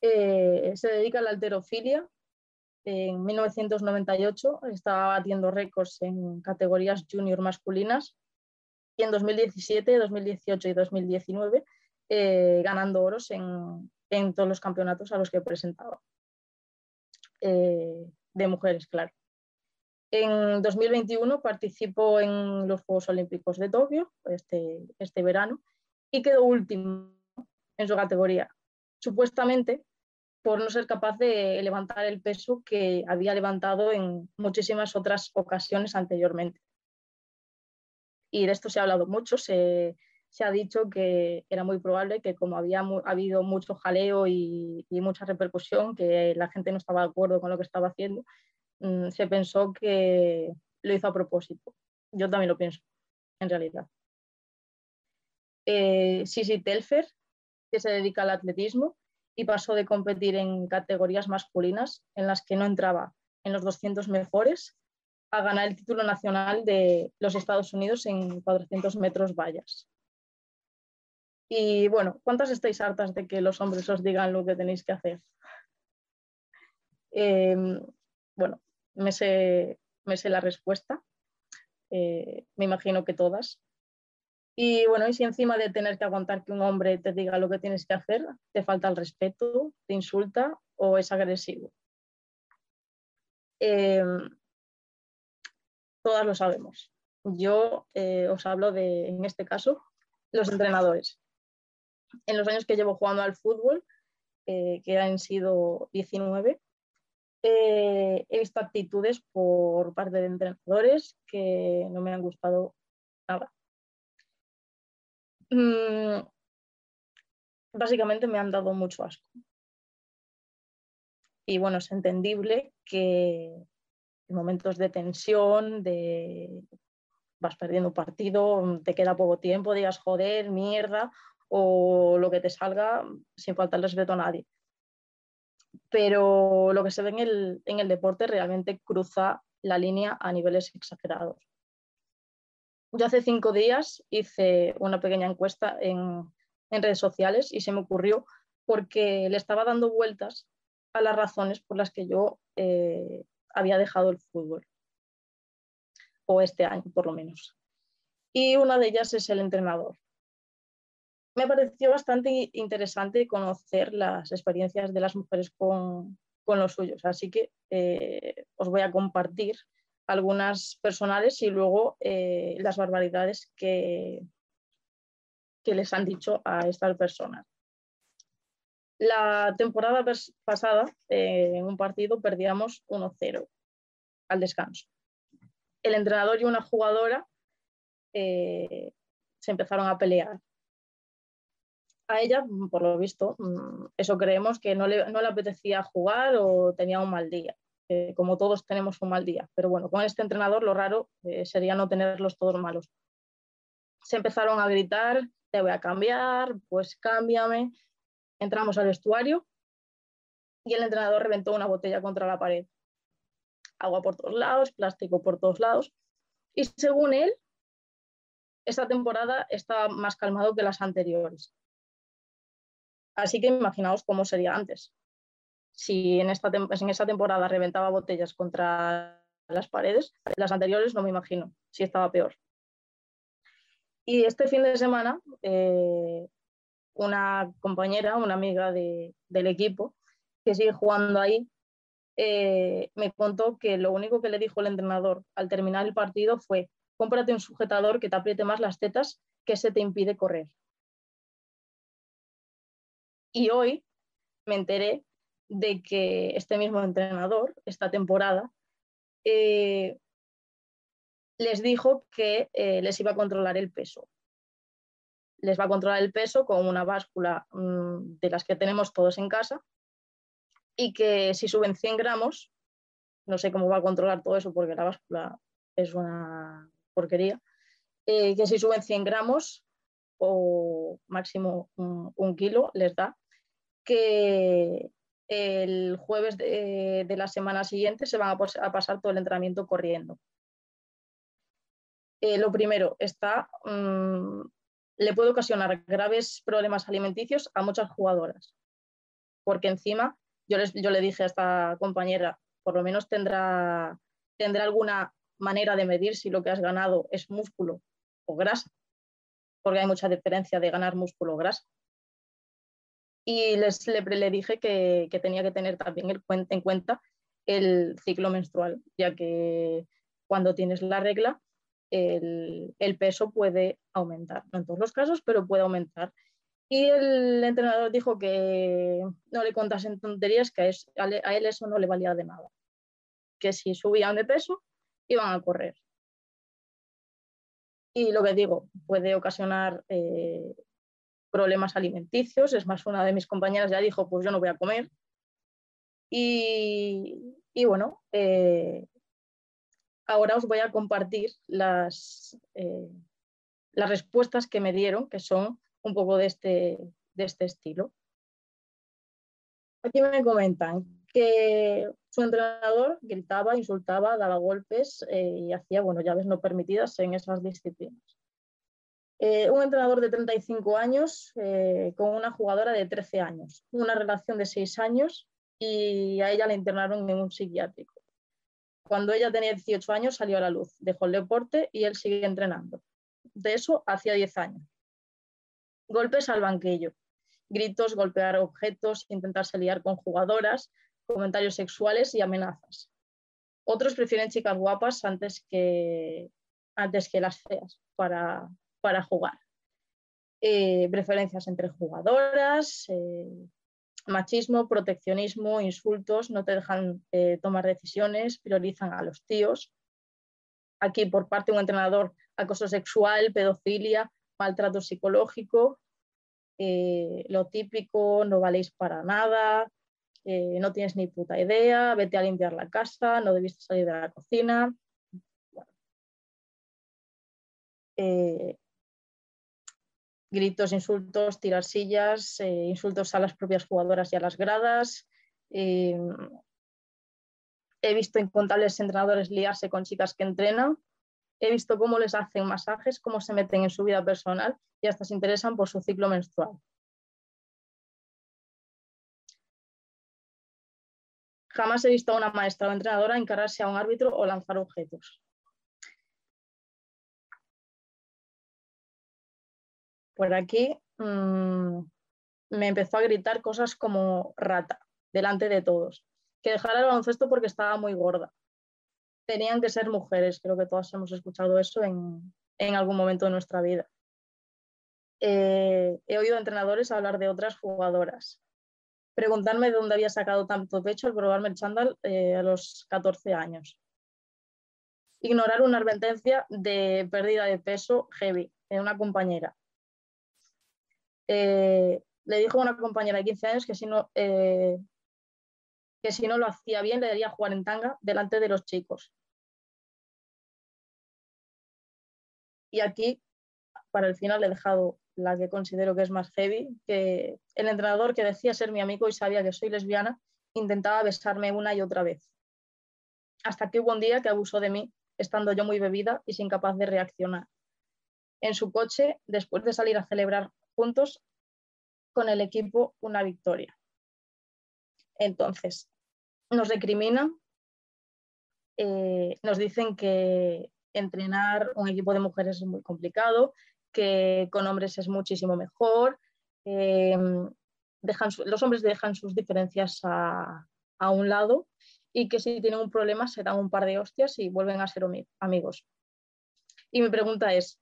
se dedica a la alterofilia. En 1998 estaba batiendo récords en categorías junior masculinas y en 2017, 2018 y 2019 eh, ganando oros en, todos los campeonatos a los que presentaba. Eh, de mujeres, claro. En 2021 participó en los Juegos Olímpicos de Tokio este, este verano y quedó último en su categoría, supuestamente por no ser capaz de levantar el peso que había levantado en muchísimas otras ocasiones anteriormente. Y de esto se ha hablado mucho, se, ha dicho que era muy probable que como había habido mucho jaleo y, mucha repercusión, que la gente no estaba de acuerdo con lo que estaba haciendo, mm, se pensó que lo hizo a propósito. Yo también lo pienso, en realidad. Eh, Sisi Telfer, que se dedica al atletismo y pasó de competir en categorías masculinas en las que no entraba en los 200 mejores a ganar el título nacional de los Estados Unidos en 400 metros vallas. Y bueno, ¿cuántas estáis hartas de que los hombres os digan lo que tenéis que hacer? [LAUGHS] Em, bueno, me sé, me sé, la respuesta. Eh, me imagino que todas. Y bueno, y si encima de tener que aguantar que un hombre te diga lo que tienes que hacer, te falta el respeto, te insulta o es agresivo. Em, todas lo sabemos. Yo eh, os hablo de, en este caso, los entrenadores. En los años que llevo jugando al fútbol, eh, que han sido 19, eh, he visto actitudes por parte de entrenadores que no me han gustado nada. Mm, básicamente me han dado mucho asco. Y bueno, es entendible que momentos de tensión, de vas perdiendo un partido, te queda poco tiempo, digas joder, mierda, o lo que te salga sin faltar respeto a nadie. Pero lo que se ve en el, en el deporte realmente cruza la línea a niveles exagerados. Yo hace cinco días hice una pequeña encuesta en, en redes sociales y se me ocurrió porque le estaba dando vueltas a las razones por las que yo eh, había dejado el fútbol, o este año por lo menos. Y una de ellas es el entrenador. Me pareció bastante interesante conocer las experiencias de las mujeres con, los suyos, así que eh, os voy a compartir algunas personales y luego eh, las barbaridades que, que les han dicho a estas personas. La temporada pasada, eh, en un partido, perdíamos 1-0 al descanso. El entrenador y una jugadora se empezaron a pelear. A ella, por lo visto, mm, eso creemos que no le, no le apetecía jugar o tenía un mal día. como todos tenemos un mal día. Pero bueno, con este entrenador lo raro eh, sería no tenerlos todos malos. Se empezaron a gritar, te voy a cambiar, pues cámbiame. Entramos al vestuario y el entrenador reventó una botella contra la pared. Agua por todos lados, plástico por todos lados. Y según él, esta temporada está más calmado que las anteriores. Así que imaginaos cómo sería antes. Si en, esta en esa temporada reventaba botellas contra las paredes, las anteriores no me imagino si estaba peor. Y este fin de semana, eh, una compañera, una amiga del equipo que sigue jugando ahí, eh, me contó que lo único que le dijo el entrenador al terminar el partido fue, cómprate un sujetador que te apriete más las tetas que se te impide correr. Y hoy me enteré de que este mismo entrenador, esta temporada, eh, les dijo que eh, les iba a controlar el peso. Les va a controlar el peso con una báscula mm, de las que tenemos todos en casa y que si suben 100 gramos, no sé cómo va a controlar todo eso porque la báscula es una porquería, eh, que si suben 100 gramos o máximo un, kilo les da, que el jueves de, la semana siguiente se van a, pasar todo el entrenamiento corriendo. Eh, lo primero, está, mm, le puede ocasionar graves problemas alimenticios a muchas jugadoras, porque encima yo, yo le dije a esta compañera, por lo menos tendrá, tendrá alguna manera de medir si lo que has ganado es músculo o grasa, porque hay mucha diferencia de ganar músculo o grasa. Y les, le, dije que, tenía que tener también en cuenta el ciclo menstrual, ya que cuando tienes la regla, el, peso puede aumentar. No en todos los casos, pero puede aumentar. Y el entrenador dijo que no le contasen tonterías, que a él eso no le valía de nada. Que si subían de peso, iban a correr. Y lo que digo, puede ocasionar eh, problemas alimenticios. Es más, una de mis compañeras ya dijo, pues yo no voy a comer. Y, bueno, eh, ahora os voy a compartir las, eh, las respuestas que me dieron, que son un poco de este, de este estilo. Aquí me comentan que su entrenador gritaba, insultaba, daba golpes eh, y hacía bueno, llaves no permitidas en esas disciplinas. Eh, un entrenador de 35 años eh, con una jugadora de 13 años, una relación de 6 años y a ella la internaron en un psiquiátrico. Cuando ella tenía 18 años salió a la luz, dejó el deporte y él sigue entrenando. De eso hacía 10 años. Golpes al banquillo, gritos, golpear objetos, intentarse liar con jugadoras, comentarios sexuales y amenazas. Otros prefieren chicas guapas antes que, antes que las feas para, para jugar. Eh, preferencias entre jugadoras, eh, machismo, proteccionismo, insultos, no te dejan eh, tomar decisiones, priorizan a los tíos. Aquí por parte de un entrenador, acoso sexual, pedofilia, maltrato psicológico, lo típico, no valéis para nada, no tienes ni puta idea, vete a limpiar la casa, no debiste salir de la cocina. Gritos, insultos, tirar sillas, eh, insultos a las propias jugadoras y a las gradas. he visto incontables entrenadores liarse con chicas que entrenan. He visto cómo les hacen masajes, cómo se meten en su vida personal y hasta se interesan por su ciclo menstrual. Jamás he visto a una maestra o entrenadora encararse a un árbitro o lanzar objetos. Por aquí mm, me empezó a gritar cosas como rata, delante de todos. Que dejara el baloncesto porque estaba muy gorda. Tenían que ser mujeres, creo que todas hemos escuchado eso en, algún momento de nuestra vida. Eh, he oído entrenadores hablar de otras jugadoras, preguntarme de dónde había sacado tanto pecho al probarme el chándal eh, a los 14 años. Ignorar una advertencia de pérdida de peso heavy en una compañera. Eh, le dijo a una compañera de 15 años que si no, eh, que si no lo hacía bien le daría jugar en tanga delante de los chicos. Y aquí, para el final, he dejado la que considero que es más heavy, que el entrenador que decía ser mi amigo y sabía que soy lesbiana, intentaba besarme una y otra vez. Hasta que hubo un día que abusó de mí, estando yo muy bebida y sin capaz de reaccionar. En su coche, después de salir a celebrar juntos con el equipo una victoria. Entonces, nos recriminan, eh, nos dicen que entrenar un equipo de mujeres es muy complicado, que con hombres es muchísimo mejor. Eh, dejan, los hombres dejan sus diferencias a, a, un lado y que si tienen un problema se dan un par de hostias y vuelven a ser amigos. Y mi pregunta es,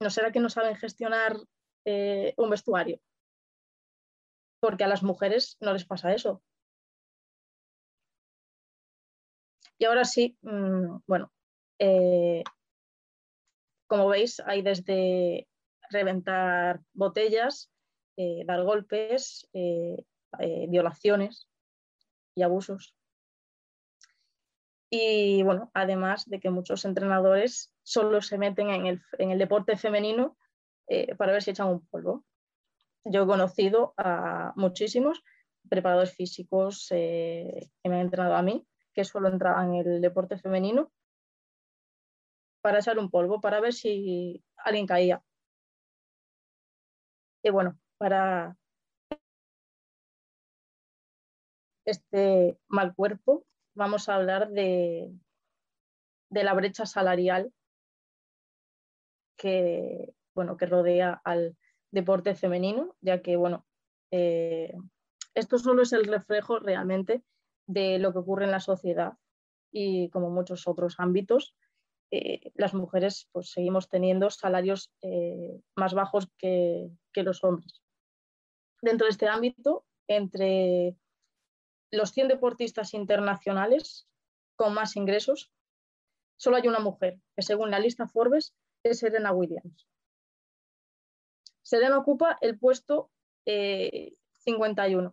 ¿no será que no saben gestionar eh, un vestuario? Porque a las mujeres no les pasa eso. Y ahora sí, mmm, bueno, eh, como veis, hay desde reventar botellas, eh, dar golpes, violaciones y abusos. Y bueno, además de que muchos entrenadores solo se meten en el, en el deporte femenino para ver si echan un polvo. Yo he conocido a muchísimos preparadores físicos que me han entrenado a mí, que solo entraban en el deporte femenino para echar un polvo, para ver si alguien caía. Y bueno, para este mal cuerpo vamos a hablar de la brecha salarial que, bueno, que rodea al deporte femenino, ya que bueno, eh, esto solo es el reflejo realmente de lo que ocurre en la sociedad y como muchos otros ámbitos, eh, las mujeres pues, seguimos teniendo salarios eh, más bajos que, los hombres. Dentro de este ámbito, entre los 100 deportistas internacionales con más ingresos, solo hay una mujer, que según la lista Forbes es Serena Williams. Serena ocupa el puesto 51 eh,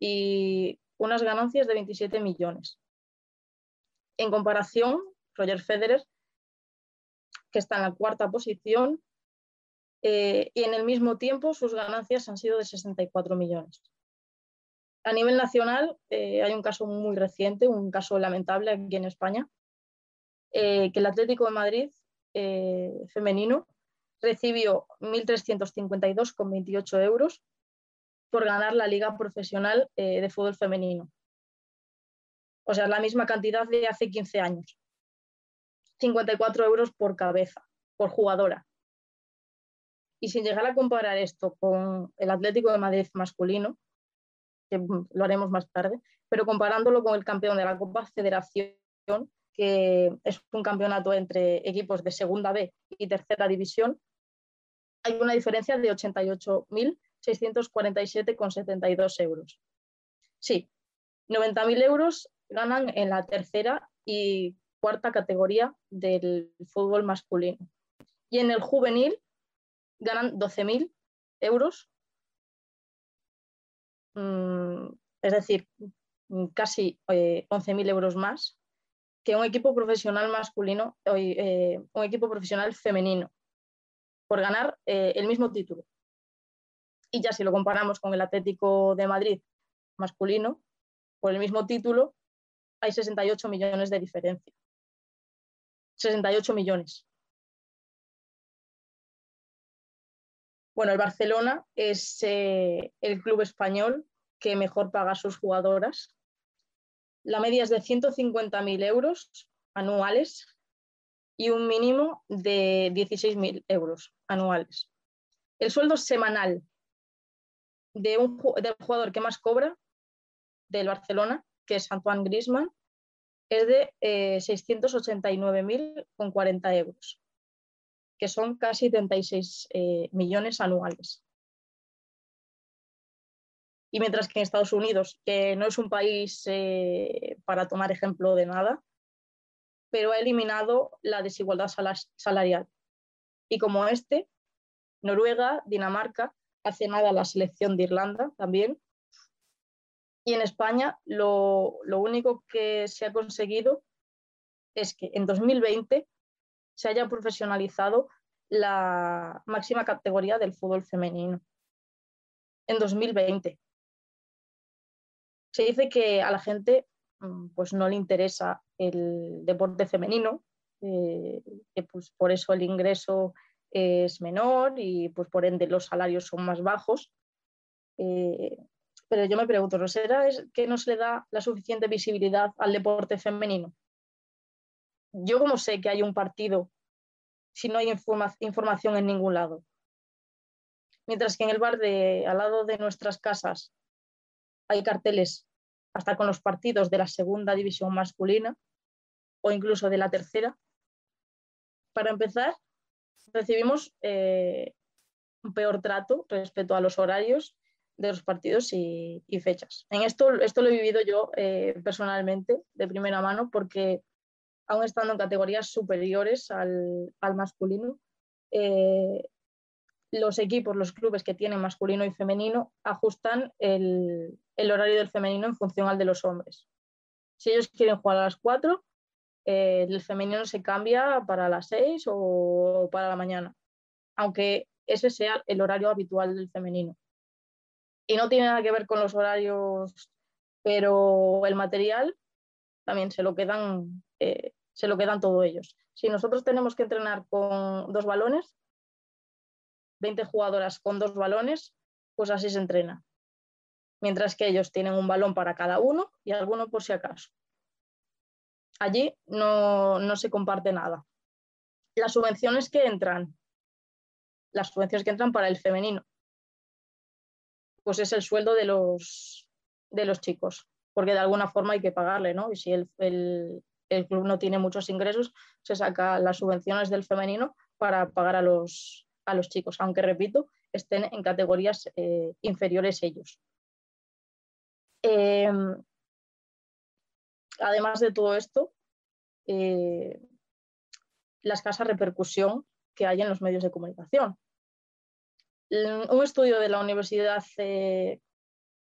y unas ganancias de 27 millones. En comparación, Roger Federer que está en la cuarta posición, eh, y en el mismo tiempo sus ganancias han sido de 64 millones. A nivel nacional eh, hay un caso muy reciente, un caso lamentable aquí en España, que el Atlético de Madrid femenino recibió 1.352,28 euros por ganar la Liga Profesional de Fútbol Femenino. O sea, la misma cantidad de hace 15 años. 54 euros por cabeza, por jugadora. Y sin llegar a comparar esto con el Atlético de Madrid masculino, que lo haremos más tarde, pero comparándolo con el campeón de la Copa Federación, que es un campeonato entre equipos de segunda B y tercera división, hay una diferencia de 88.647,72 euros. Sí, 90.000 euros ganan en la tercera y cuarta categoría del fútbol masculino. Y en el juvenil ganan 12.000 euros, mm, es decir, casi 11.000 eh, euros más que un equipo profesional masculino, eh, un equipo profesional femenino, por ganar eh, el mismo título. Y ya si lo comparamos con el Atlético de Madrid masculino, por el mismo título, hay 68 millones de diferencia. 68 millones. Bueno, el Barcelona es eh, el club español que mejor paga a sus jugadoras. La media es de 150.000 euros anuales y un mínimo de 16.000 euros anuales. El sueldo semanal de un, del jugador que más cobra del Barcelona, que es Antoine Griezmann, es de eh, 689.040 euros, que son casi 36 eh, millones anuales. Y mientras que en Estados Unidos, que no es un país eh, para tomar ejemplo de nada, pero ha eliminado la desigualdad salarial. Y como este, Noruega, Dinamarca, hace nada la selección de Irlanda también. Y en España lo, lo único que se ha conseguido es que en 2020 se haya profesionalizado la máxima categoría del fútbol femenino. En 2020. Se dice que a la gente mm, pues no le interesa el deporte femenino, eh, que pues por eso el ingreso es menor y pues por ende los salarios son más bajos. Eh, pero yo me pregunto, ¿no será es que no se le da la suficiente visibilidad al deporte femenino? Yo como sé que hay un partido si no hay información en ningún lado. Mientras que en el bar de al lado de nuestras casas hay carteles hasta con los partidos de la segunda división masculina o incluso de la tercera. Para empezar, recibimos eh, un peor trato respecto a los horarios de los partidos y, fechas. En esto, esto lo he vivido yo eh, personalmente de primera mano porque aún estando en categorías superiores al, masculino, eh, los equipos, los clubes que tienen masculino y femenino ajustan el, horario del femenino en función al de los hombres. Si ellos quieren jugar a las 4, eh, el femenino se cambia para las 6 o para la mañana, aunque ese sea el horario habitual del femenino. Y no tiene nada que ver con los horarios, pero el material también se lo quedan, eh, se lo quedan todos ellos. Si nosotros tenemos que entrenar con dos balones, 20 jugadoras con dos balones, pues así se entrena mientras que ellos tienen un balón para cada uno y alguno por si acaso. Allí no, se comparte nada. Las subvenciones que entran, las subvenciones que entran para el femenino, pues es el sueldo de los, de los chicos, porque de alguna forma hay que pagarle, ¿no? Y si el, club no tiene muchos ingresos, se saca las subvenciones del femenino para pagar a los, a los chicos, aunque repito, estén en categorías eh, inferiores ellos. Em, además de todo esto, eh, la escasa repercusión que hay en los medios de comunicación. Un estudio de la Universidad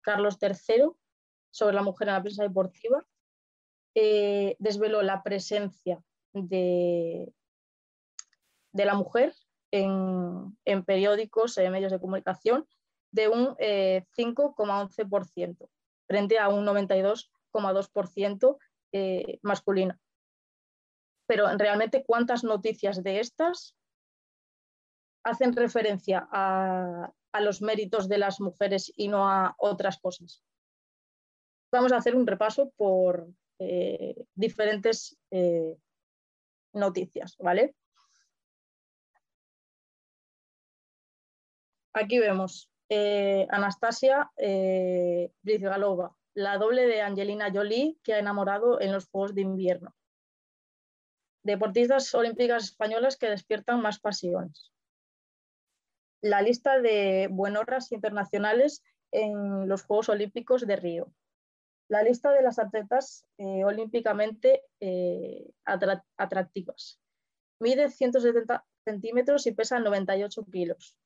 Carlos III sobre la mujer en la prensa deportiva eh, desveló la presencia de, de la mujer en, periódicos, en medios de comunicación, de un 5,11%. Eh, frente a un 92,2% eh, masculino. Pero realmente, ¿cuántas noticias de estas hacen referencia a, los méritos de las mujeres y no a otras cosas? Vamos a hacer un repaso por eh, diferentes eh, noticias, ¿vale? Aquí vemos eh, Anastasia eh, Brizgalova, la doble de Angelina Jolie que ha enamorado en los Juegos de Invierno. Deportistas olímpicas españolas que despiertan más pasiones. La lista de buenorras internacionales en los Juegos Olímpicos de Río. La lista de las atletas eh, olímpicamente atractivas. Mide 170 centímetros y pesa 98 kilos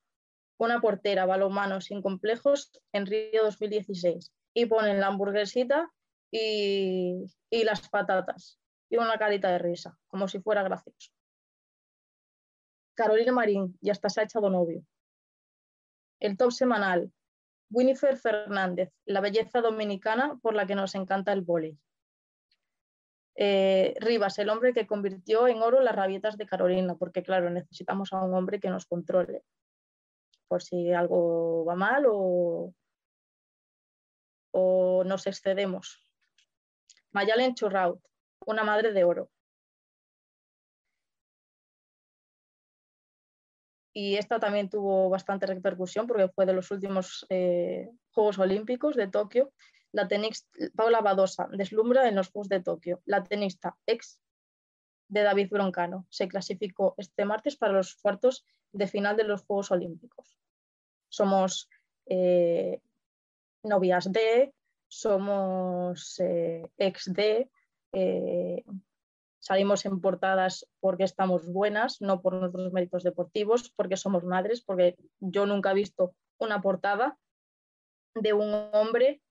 una portera balonmano sin complejos en Río 2016 y ponen la hamburguesita y, las patatas y una carita de risa, como si fuera gracioso. Carolina Marín ya está se ha echado novio. El top semanal, Winifred Fernández, la belleza dominicana por la que nos encanta el boli. Eh, Rivas, el hombre que convirtió en oro las rabietas de Carolina, porque claro, necesitamos a un hombre que nos controle por si algo va mal o, nos excedemos. Mayalen Churraut, una madre de oro. Y esta también tuvo bastante repercusión porque fue de los últimos eh, Juegos Olímpicos de Tokio. La tenista Paula Badosa deslumbra en los Juegos de Tokio. La tenista ex de David Broncano se clasificó este martes para los cuartos de final de los Juegos Olímpicos. Somos eh, novias de, somos eh, ex de, eh, salimos en portadas porque estamos buenas, no por nuestros méritos deportivos, porque somos madres, porque yo nunca he visto una portada de un hombre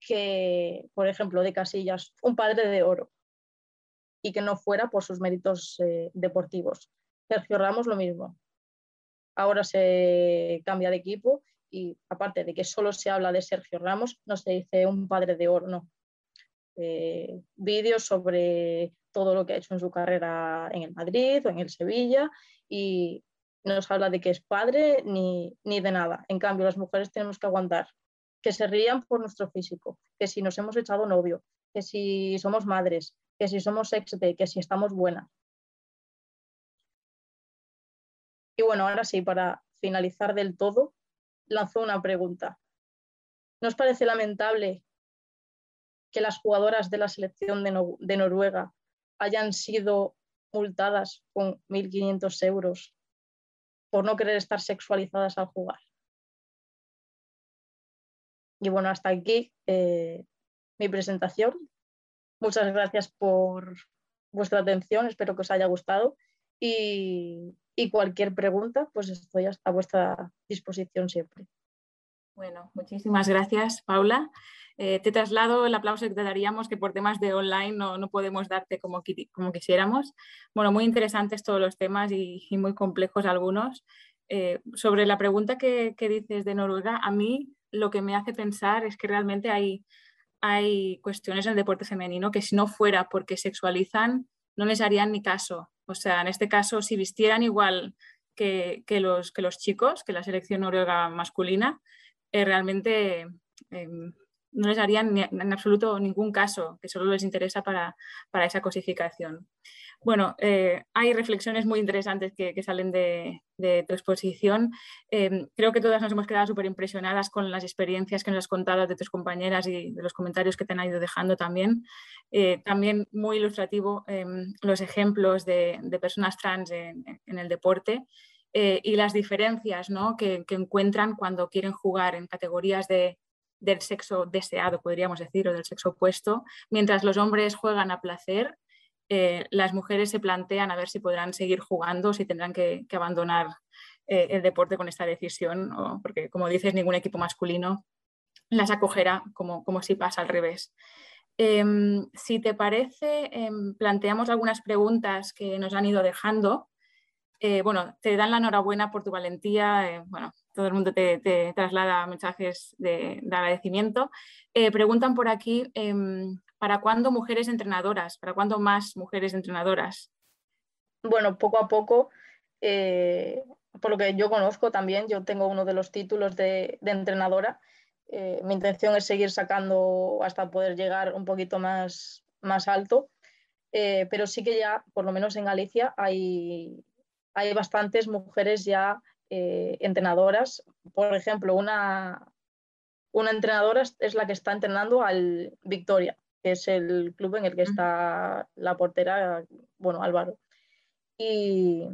que, por ejemplo, de Casillas, un padre de oro, y que no fuera por sus méritos deportivos. Sergio Ramos lo mismo. Ahora se cambia de equipo y aparte de que solo se habla de Sergio Ramos, no se dice un padre de oro, no. Eh, vídeos sobre todo lo que ha hecho en su carrera en el Madrid o en el Sevilla y no nos habla de que es padre ni, ni de nada. En cambio, las mujeres tenemos que aguantar que se rían por nuestro físico, que si nos hemos echado novio, que si somos madres, que si somos ex de, que si estamos buenas. Y bueno, ahora sí, para finalizar del todo, lanzó una pregunta. ¿No os parece lamentable que las jugadoras de la selección de, de Noruega hayan sido multadas con 1.500 euros por no querer estar sexualizadas al jugar? Y bueno, hasta aquí eh, mi presentación. Muchas gracias por vuestra atención, espero que os haya gustado y, cualquier pregunta, pues estoy a vuestra disposición siempre. Bueno, muchísimas gracias, Paula. Eh, te traslado el aplauso que te daríamos, que por temas de online no, podemos darte como, como, quisiéramos. Bueno, muy interesantes todos los temas y, muy complejos algunos. Eh, sobre la pregunta que, que, dices de Noruega, a mí lo que me hace pensar es que realmente hay, hay cuestiones en el deporte femenino que si no fuera porque sexualizan, no les harían ni caso. O sea, en este caso, si vistieran igual que, los, que los chicos, que la selección noruega masculina, eh, realmente em, no les harían en absoluto ningún caso, que solo les interesa para, para esa cosificación. Bueno, eh, hay reflexiones muy interesantes que, salen de, tu exposición. Em, creo que todas nos hemos quedado súper impresionadas con las experiencias que nos has contado de tus compañeras y de los comentarios que te han ido dejando también. Eh, también muy ilustrativo em, los ejemplos de, personas trans en, el deporte. Eh, y las diferencias que, encuentran cuando quieren jugar en categorías del sexo deseado, podríamos decir, o del sexo opuesto, mientras los hombres juegan a placer eh, las mujeres se plantean a ver si podrán seguir jugando, si tendrán que, abandonar eh, el deporte con esta decisión, porque como dices, ningún equipo masculino las acogerá como, como si pasa al revés. Em, si te parece, em, planteamos algunas preguntas que nos han ido dejando. Eh, bueno, te dan la enhorabuena por tu valentía. bueno, todo el mundo te, traslada mensajes de, de agradecimiento. preguntan por aquí em, ¿Para cuándo mujeres entrenadoras? ¿Para cuándo más mujeres entrenadoras? Bueno, poco a poco, eh, por lo que yo conozco también, yo tengo uno de los títulos de, entrenadora. Eh, mi intención es seguir sacando hasta poder llegar un poquito más, más alto, eh, pero sí que ya, por lo menos en Galicia, hay, hay bastantes mujeres ya entrenadoras. Por ejemplo, una, una entrenadora es la que está entrenando al Victoria, que es el club en el que está la portera, bueno, Álvaro. Y,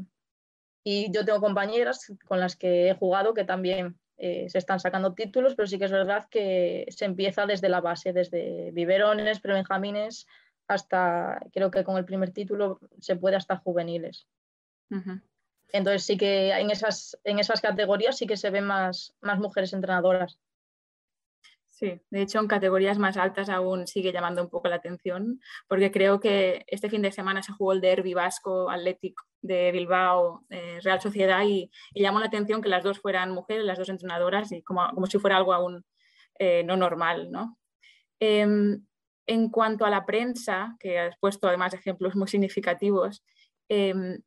y yo tengo compañeras con las que he jugado que también eh, se están sacando títulos, pero sí que es verdad que se empieza desde la base, desde biberones, prebenjamines, hasta, creo que con el primer título se puede hasta juveniles. Entonces sí que en esas, en esas categorías sí que se ven más, más mujeres entrenadoras. Sí, de hecho en categorías más altas aún sigue llamando un poco la atención, porque creo que este fin de semana se jugó el derby vasco Atlético de Bilbao, eh, Real Sociedad, y, llamó la atención que las dos fueran mujeres, las dos entrenadoras, y como, como si fuera algo aún eh, no normal. ¿no? Em, en cuanto a la prensa, que has puesto además ejemplos muy significativos, em,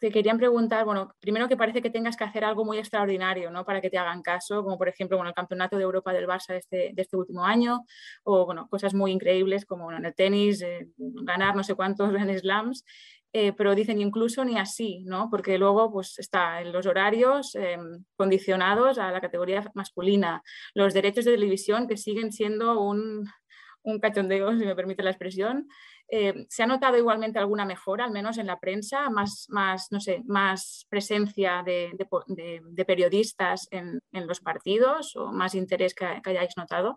te querían preguntar, bueno, primero que parece que tengas que hacer algo muy extraordinario, ¿no? Para que te hagan caso, como por ejemplo, bueno, el Campeonato de Europa del Barça de este, de este último año, o bueno, cosas muy increíbles como en el tenis, eh, ganar no sé cuántos [LAUGHS] Grand Slams, eh, pero dicen incluso ni así, ¿no? Porque luego pues está los horarios em, condicionados a la categoría masculina, los derechos de televisión que siguen siendo un, un cachondeo, [LAUGHS] si me permite la expresión, Eh, ¿Se ha notado igualmente alguna mejora, al menos en la prensa, más, presencia de, periodistas en, los partidos o más interés que, hayáis notado?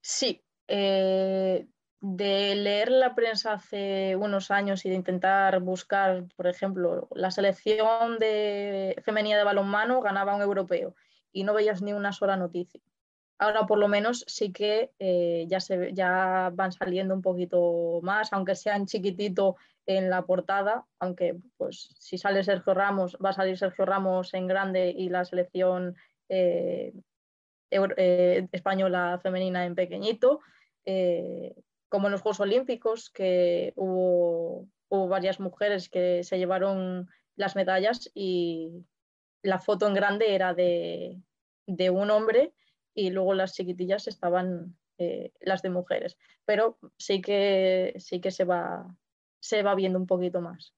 Sí, eh, de leer la prensa hace unos años y de intentar buscar, por ejemplo, la selección de femenina de balonmano ganaba un europeo y no veías ni una sola noticia. Ahora por lo menos sí que eh, ya, se, ya van saliendo un poquito más, aunque sean chiquitito en la portada, aunque pues si sale Sergio Ramos, va a salir Sergio Ramos en grande y la selección eh, eh, española femenina en pequeñito, como en los Juegos Olímpicos, que hubo, hubo varias mujeres que se llevaron las medallas y la foto en grande era de, de un hombre y luego las chiquitillas estaban eh, las de mujeres. Pero sí que, sí que se, va, se va viendo un poquito más.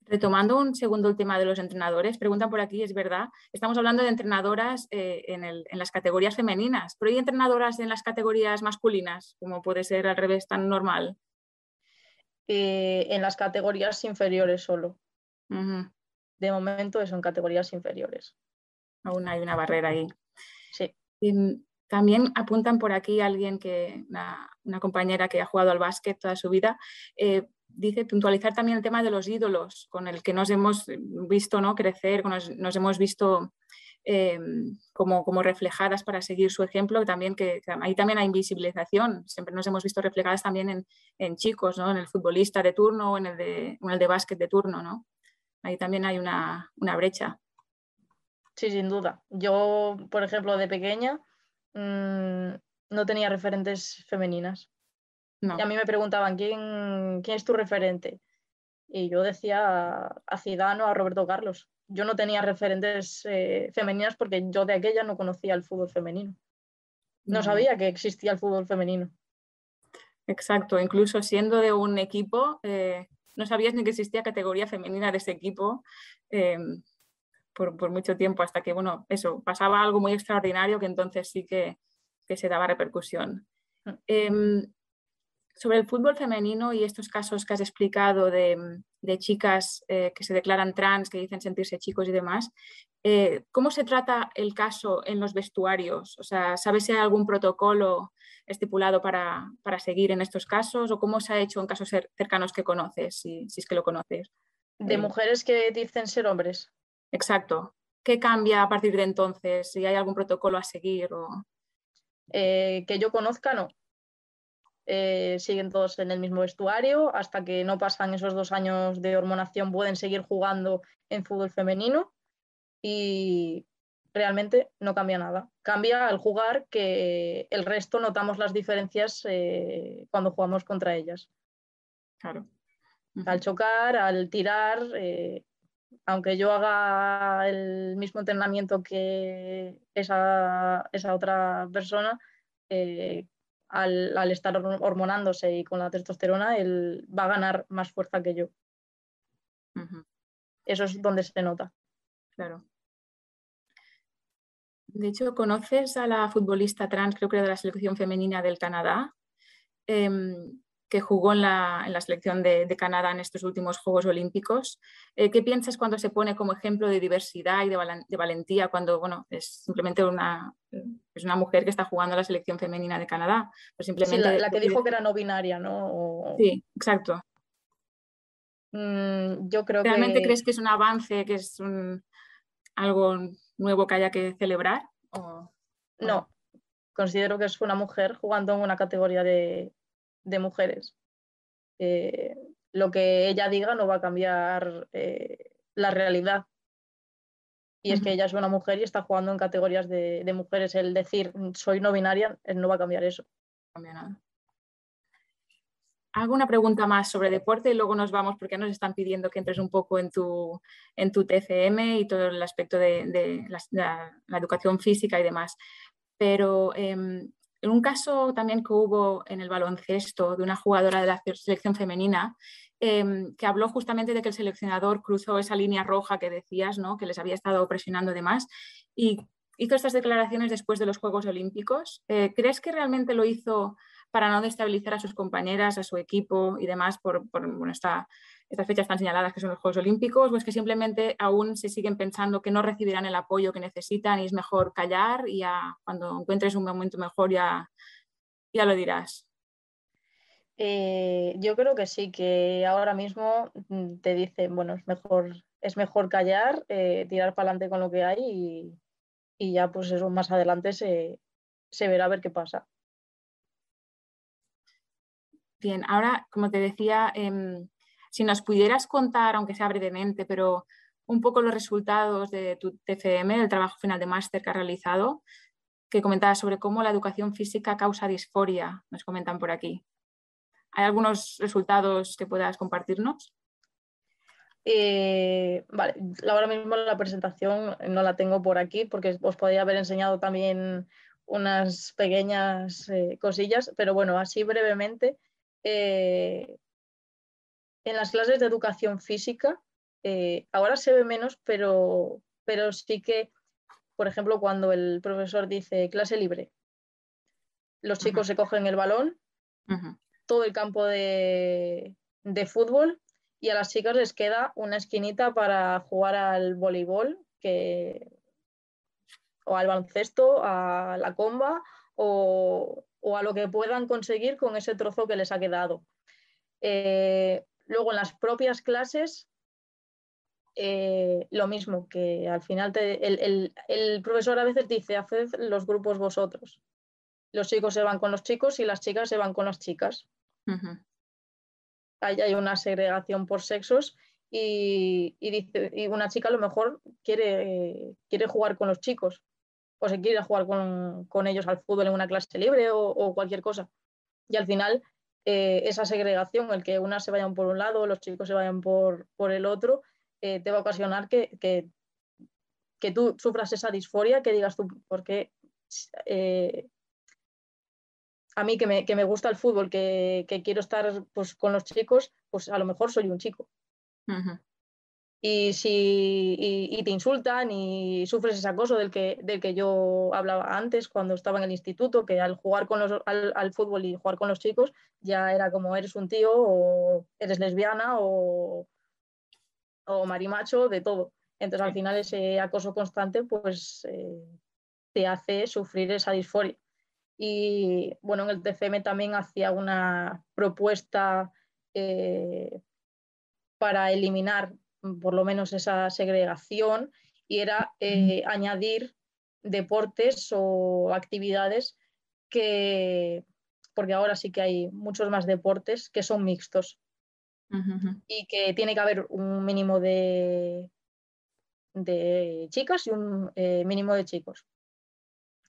Retomando un segundo el tema de los entrenadores, preguntan por aquí, es verdad, estamos hablando de entrenadoras eh, en, las categorías femeninas, pero ¿hay entrenadoras en las categorías masculinas, como puede ser al revés tan normal? Eh, en las categorías inferiores solo. De momento eso en categorías inferiores. Aún hay una barrera ahí. Sí. También apuntan por aquí alguien que, una, compañera que ha jugado al básquet toda su vida, eh, dice puntualizar también el tema de los ídolos con el que nos hemos visto ¿no? crecer, nos, hemos visto eh, como, como, reflejadas para seguir su ejemplo, también que, ahí también hay invisibilización, siempre nos hemos visto reflejadas también en, en chicos, ¿no? en el futbolista de turno o en el de, en el de básquet de turno, ¿no? ahí también hay una, una brecha. Sí, sin duda. Yo, por ejemplo, de pequeña mm, no tenía referentes femeninas. Y a mí me preguntaban, ¿quién, ¿quién es tu referente? Y yo decía a Zidane o a Roberto Carlos. Yo no tenía referentes eh, femeninas porque yo de aquella no conocía el fútbol femenino. No, sabía que existía el fútbol femenino. Exacto, incluso siendo de un equipo, eh, no sabías ni que existía categoría femenina de ese equipo. Eh, por, mucho tiempo hasta que, bueno, eso, pasaba algo muy extraordinario que entonces sí que, se daba repercusión. Mm. Em, sobre el fútbol femenino y estos casos que has explicado de, chicas eh, que se declaran trans, que dicen sentirse chicos y demás, eh, ¿cómo se trata el caso en los vestuarios? O sea, ¿sabes si hay algún protocolo estipulado para, seguir en estos casos o cómo se ha hecho en casos cercanos que conoces, si, si es que lo conoces? De mujeres que dicen ser hombres. Exacto. ¿Qué cambia a partir de entonces? Si hay algún protocolo a seguir o... Eh, que yo conozca, no. Eh, siguen todos en el mismo vestuario hasta que no pasan esos dos años de hormonación pueden seguir jugando en fútbol femenino y realmente no cambia nada. Cambia al jugar que el resto notamos las diferencias eh, cuando jugamos contra ellas. Claro. Al chocar, al tirar, aunque yo haga el mismo entrenamiento que esa, otra persona, eh, al, estar hormonándose y con la testosterona, él va a ganar más fuerza que yo. Eso es donde se nota. Claro. De hecho, ¿conoces a la futbolista trans, creo que era de la selección femenina del Canadá? Em, que jugó en la, selección de, Canadá en estos últimos Juegos Olímpicos. Eh, ¿Qué piensas cuando se pone como ejemplo de diversidad y de, valentía cuando bueno, es simplemente una, es una mujer que está jugando en la selección femenina de Canadá? Pues simplemente la, que dijo que era no binaria, ¿no? Sí, exacto. Mm, yo creo ¿Realmente crees que es un avance, que es algo nuevo que haya que celebrar? No, considero que es una mujer jugando en una categoría de, de mujeres. Eh, lo que ella diga no va a cambiar eh, la realidad. Y es que ella es una mujer y está jugando en categorías de, mujeres. El decir soy no binaria eh, no va a cambiar eso. No cambia nada. Hago una pregunta más sobre deporte y luego nos vamos porque nos están pidiendo que entres un poco en tu, en tu TCM y todo el aspecto de, la, educación física y demás. Pero em, en un caso también que hubo en el baloncesto de una jugadora de la selección femenina, em, que habló justamente de que el seleccionador cruzó esa línea roja que decías, ¿no? que les había estado presionando demás, y hizo estas declaraciones después de los Juegos Olímpicos. Eh, ¿Crees que realmente lo hizo para no destabilizar a sus compañeras, a su equipo y demás por, estas fechas tan señaladas que son los Juegos Olímpicos, o es que simplemente aún se siguen pensando que no recibirán el apoyo que necesitan y es mejor callar y ya cuando encuentres un momento mejor ya, ya lo dirás. Eh, yo creo que sí, que ahora mismo mm, te dicen, bueno, es mejor, es mejor callar, eh, tirar para adelante con lo que hay y, y, ya pues eso más adelante se, se verá a ver qué pasa. Bien, ahora, como te decía, em, si nos pudieras contar, aunque sea brevemente, pero un poco los resultados de tu TFM, el trabajo final de máster que has realizado, que comentabas sobre cómo la educación física causa disforia, nos comentan por aquí. ¿Hay algunos resultados que puedas compartirnos? Eh, vale, ahora mismo la presentación no la tengo por aquí porque os podría haber enseñado también unas pequeñas eh, cosillas, pero bueno, así brevemente, eh, en las clases de educación física, ahora se ve menos, pero, pero sí que, por ejemplo, cuando el profesor dice clase libre, los chicos se cogen el balón, todo el campo de, fútbol y a las chicas les queda una esquinita para jugar al voleibol que, o al baloncesto, a la comba o, a lo que puedan conseguir con ese trozo que les ha quedado. Eh, luego en las propias clases, eh, lo mismo, que al final el, el, profesor a veces dice, haced los grupos vosotros los chicos se van con los chicos y las chicas se van con las chicas. Ahí hay una segregación por sexos y, dice, y una chica a lo mejor quiere, quiere jugar con los chicos o se quiere jugar con, ellos al fútbol en una clase libre o, cualquier cosa. Y al final eh, esa segregación, el que unas se vayan por un lado, los chicos se vayan por, por el otro, eh, te va a ocasionar que, que, tú sufras esa disforia, que digas tú, ¿por qué eh, a mí que me, que me gusta el fútbol, que, que, quiero estar pues, con los chicos, pues a lo mejor soy un chico. Y si y, te insultan y sufres ese acoso del que, del que yo hablaba antes cuando estaba en el instituto, que al jugar con los, al, al, fútbol y jugar con los chicos ya era como eres un tío o eres lesbiana o, o marimacho, de todo. Entonces al final ese acoso constante pues eh, te hace sufrir esa disforia. Y bueno, en el TCM también hacía una propuesta eh, para eliminar por lo menos esa segregación y era eh, añadir deportes o actividades que, porque ahora sí que hay muchos más deportes que son mixtos. Y que tiene que haber un mínimo de, de chicas y un eh, mínimo de chicos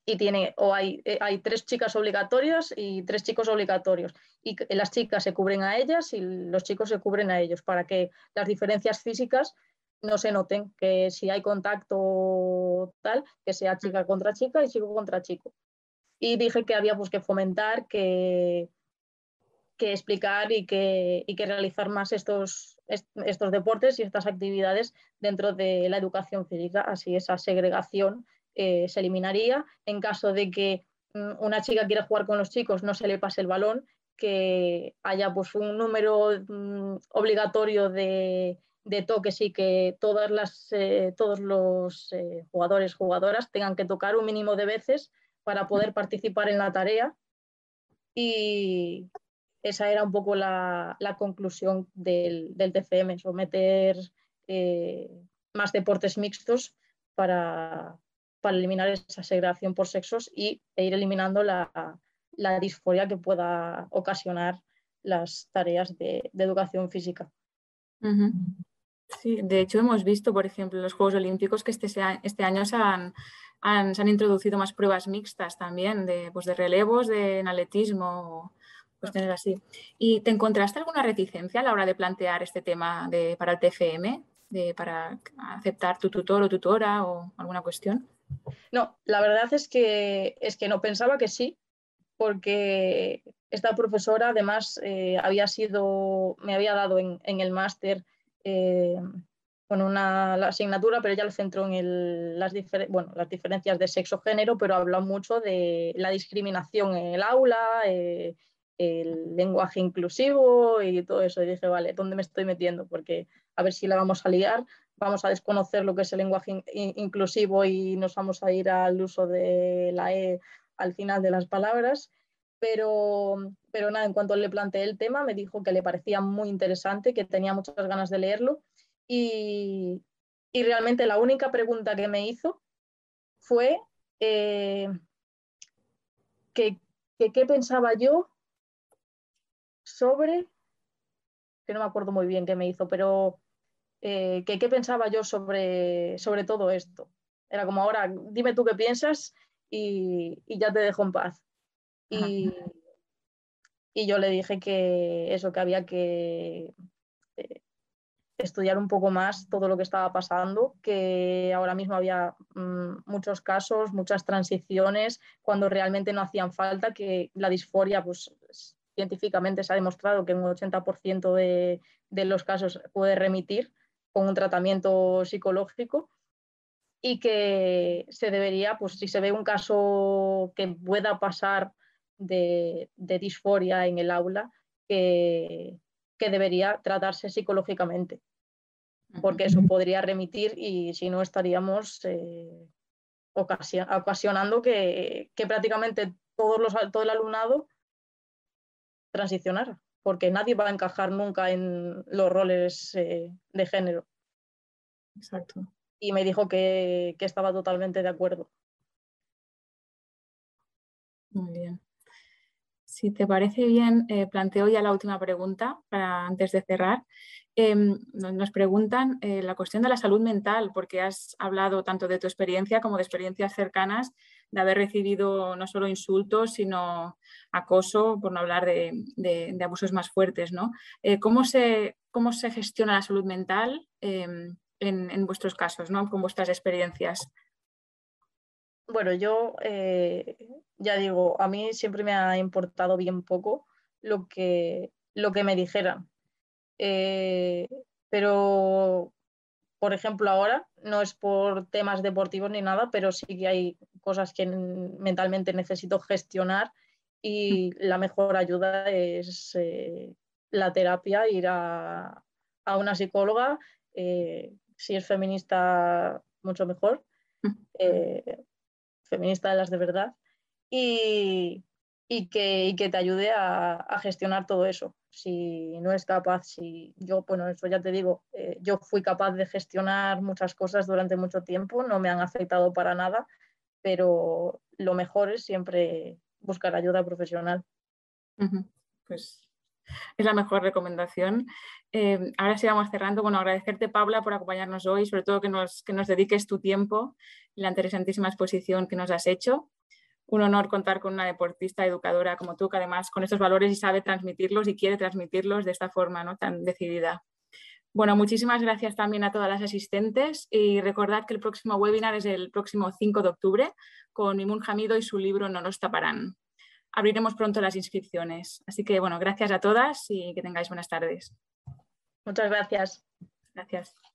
y tiene, o hay, eh, hay tres chicas obligatorias y tres chicos obligatorios. Y las chicas se cubren a ellas y los chicos se cubren a ellos para que las diferencias físicas no se noten, que si hay contacto tal, que sea chica contra chica y chico contra chico. Y dije que había pues, que fomentar, que, que explicar y que, y que realizar más estos, estos deportes y estas actividades dentro de la educación física, así esa segregación eh, se eliminaría. En caso de que mm, una chica quiera jugar con los chicos, no se le pase el balón, que haya pues, un número mm, obligatorio de, toques y que todas las, eh, todos los eh, jugadores, jugadoras tengan que tocar un mínimo de veces para poder participar en la tarea. Y esa era un poco la, conclusión del, del, TCM, someter más deportes mixtos para, para eliminar esa segregación por sexos y, e ir eliminando la, disforia que pueda ocasionar las tareas de, educación física. Sí, de hecho hemos visto, por ejemplo, en los Juegos Olímpicos que este, este año se han, se han, introducido más pruebas mixtas también, de, pues de relevos, de atletismo, cuestiones así. ¿Y te encontraste alguna reticencia a la hora de plantear este tema de, para el TFM, de, para aceptar tu tutor o tutora o alguna cuestión? No, la verdad es que, es que no pensaba que sí, porque esta profesora además eh, había sido, me había dado en, el máster eh, con una asignatura, pero ella lo centró en las, las diferencias de sexo-género, pero habla mucho de la discriminación en el aula, eh, el lenguaje inclusivo y todo eso. Y dije, vale, ¿dónde me estoy metiendo? Porque a ver si la vamos a liar, vamos a desconocer lo que es el lenguaje inclusivo y nos vamos a ir al uso de la E al final de las palabras. Pero, pero nada, en cuanto le planteé el tema, me dijo que le parecía muy interesante, que tenía muchas ganas de leerlo. Y, y realmente la única pregunta que me hizo fue eh, que, qué pensaba yo sobre, que no me acuerdo muy bien qué me hizo, pero eh, que qué pensaba yo sobre, sobre todo esto. Era como ahora, dime tú qué piensas y, ya te dejo en paz. Y, y, yo le dije que eso, que había que eh, estudiar un poco más todo lo que estaba pasando, que ahora mismo había mm, muchos casos, muchas transiciones, cuando realmente no hacían falta, que la disforia, pues científicamente se ha demostrado que un 80% de, de los casos puede remitir con un tratamiento psicológico y que se debería, pues si se ve un caso que pueda pasar de, de disforia en el aula, que, que debería tratarse psicológicamente, porque eso podría remitir y si no estaríamos eh, ocasionando que, prácticamente todos los, todo el alumnado transicionara, porque nadie va a encajar nunca en los roles eh, de género. Exacto. Y me dijo que, que estaba totalmente de acuerdo. Muy bien. Si te parece bien, eh, planteo ya la última pregunta para antes de cerrar. Em, nos preguntan eh, la cuestión de la salud mental, porque has hablado tanto de tu experiencia como de experiencias cercanas, de haber recibido no solo insultos, sino acoso, por no hablar de, abusos más fuertes. ¿no? Eh, ¿cómo, se, ¿Cómo se gestiona la salud mental em, en, en, vuestros casos, ¿no? con vuestras experiencias? Bueno, yo eh, ya digo, a mí siempre me ha importado bien poco lo que, lo que me dijeran. Eh, pero, por ejemplo, ahora no es por temas deportivos ni nada, pero sí que hay cosas que mentalmente necesito gestionar y [LAUGHS] la mejor ayuda es eh, la terapia, ir a, una psicóloga, si es feminista, mucho mejor feminista de las de verdad, y, que, que, te ayude a, gestionar todo eso. Si no es capaz, si yo, bueno, eso ya te digo, eh, yo fui capaz de gestionar muchas cosas durante mucho tiempo, no me han afectado para nada, pero lo mejor es siempre buscar ayuda profesional. Pues [LAUGHS] es la mejor recomendación. Eh, ahora sí vamos cerrando. Bueno, agradecerte, Paula, por acompañarnos hoy, sobre todo que nos, que nos dediques tu tiempo y la interesantísima exposición que nos has hecho. Un honor contar con una deportista educadora como tú, que además con estos valores y sabe transmitirlos y quiere transmitirlos de esta forma ¿no? tan decidida. Bueno, muchísimas gracias también a todas las asistentes y recordad que el próximo webinar es el próximo 5 de octubre con Mimun Jamido y su libro No nos taparán abriremos pronto las inscripciones. Así que, bueno, gracias a todas y que tengáis buenas tardes. Muchas gracias. Gracias.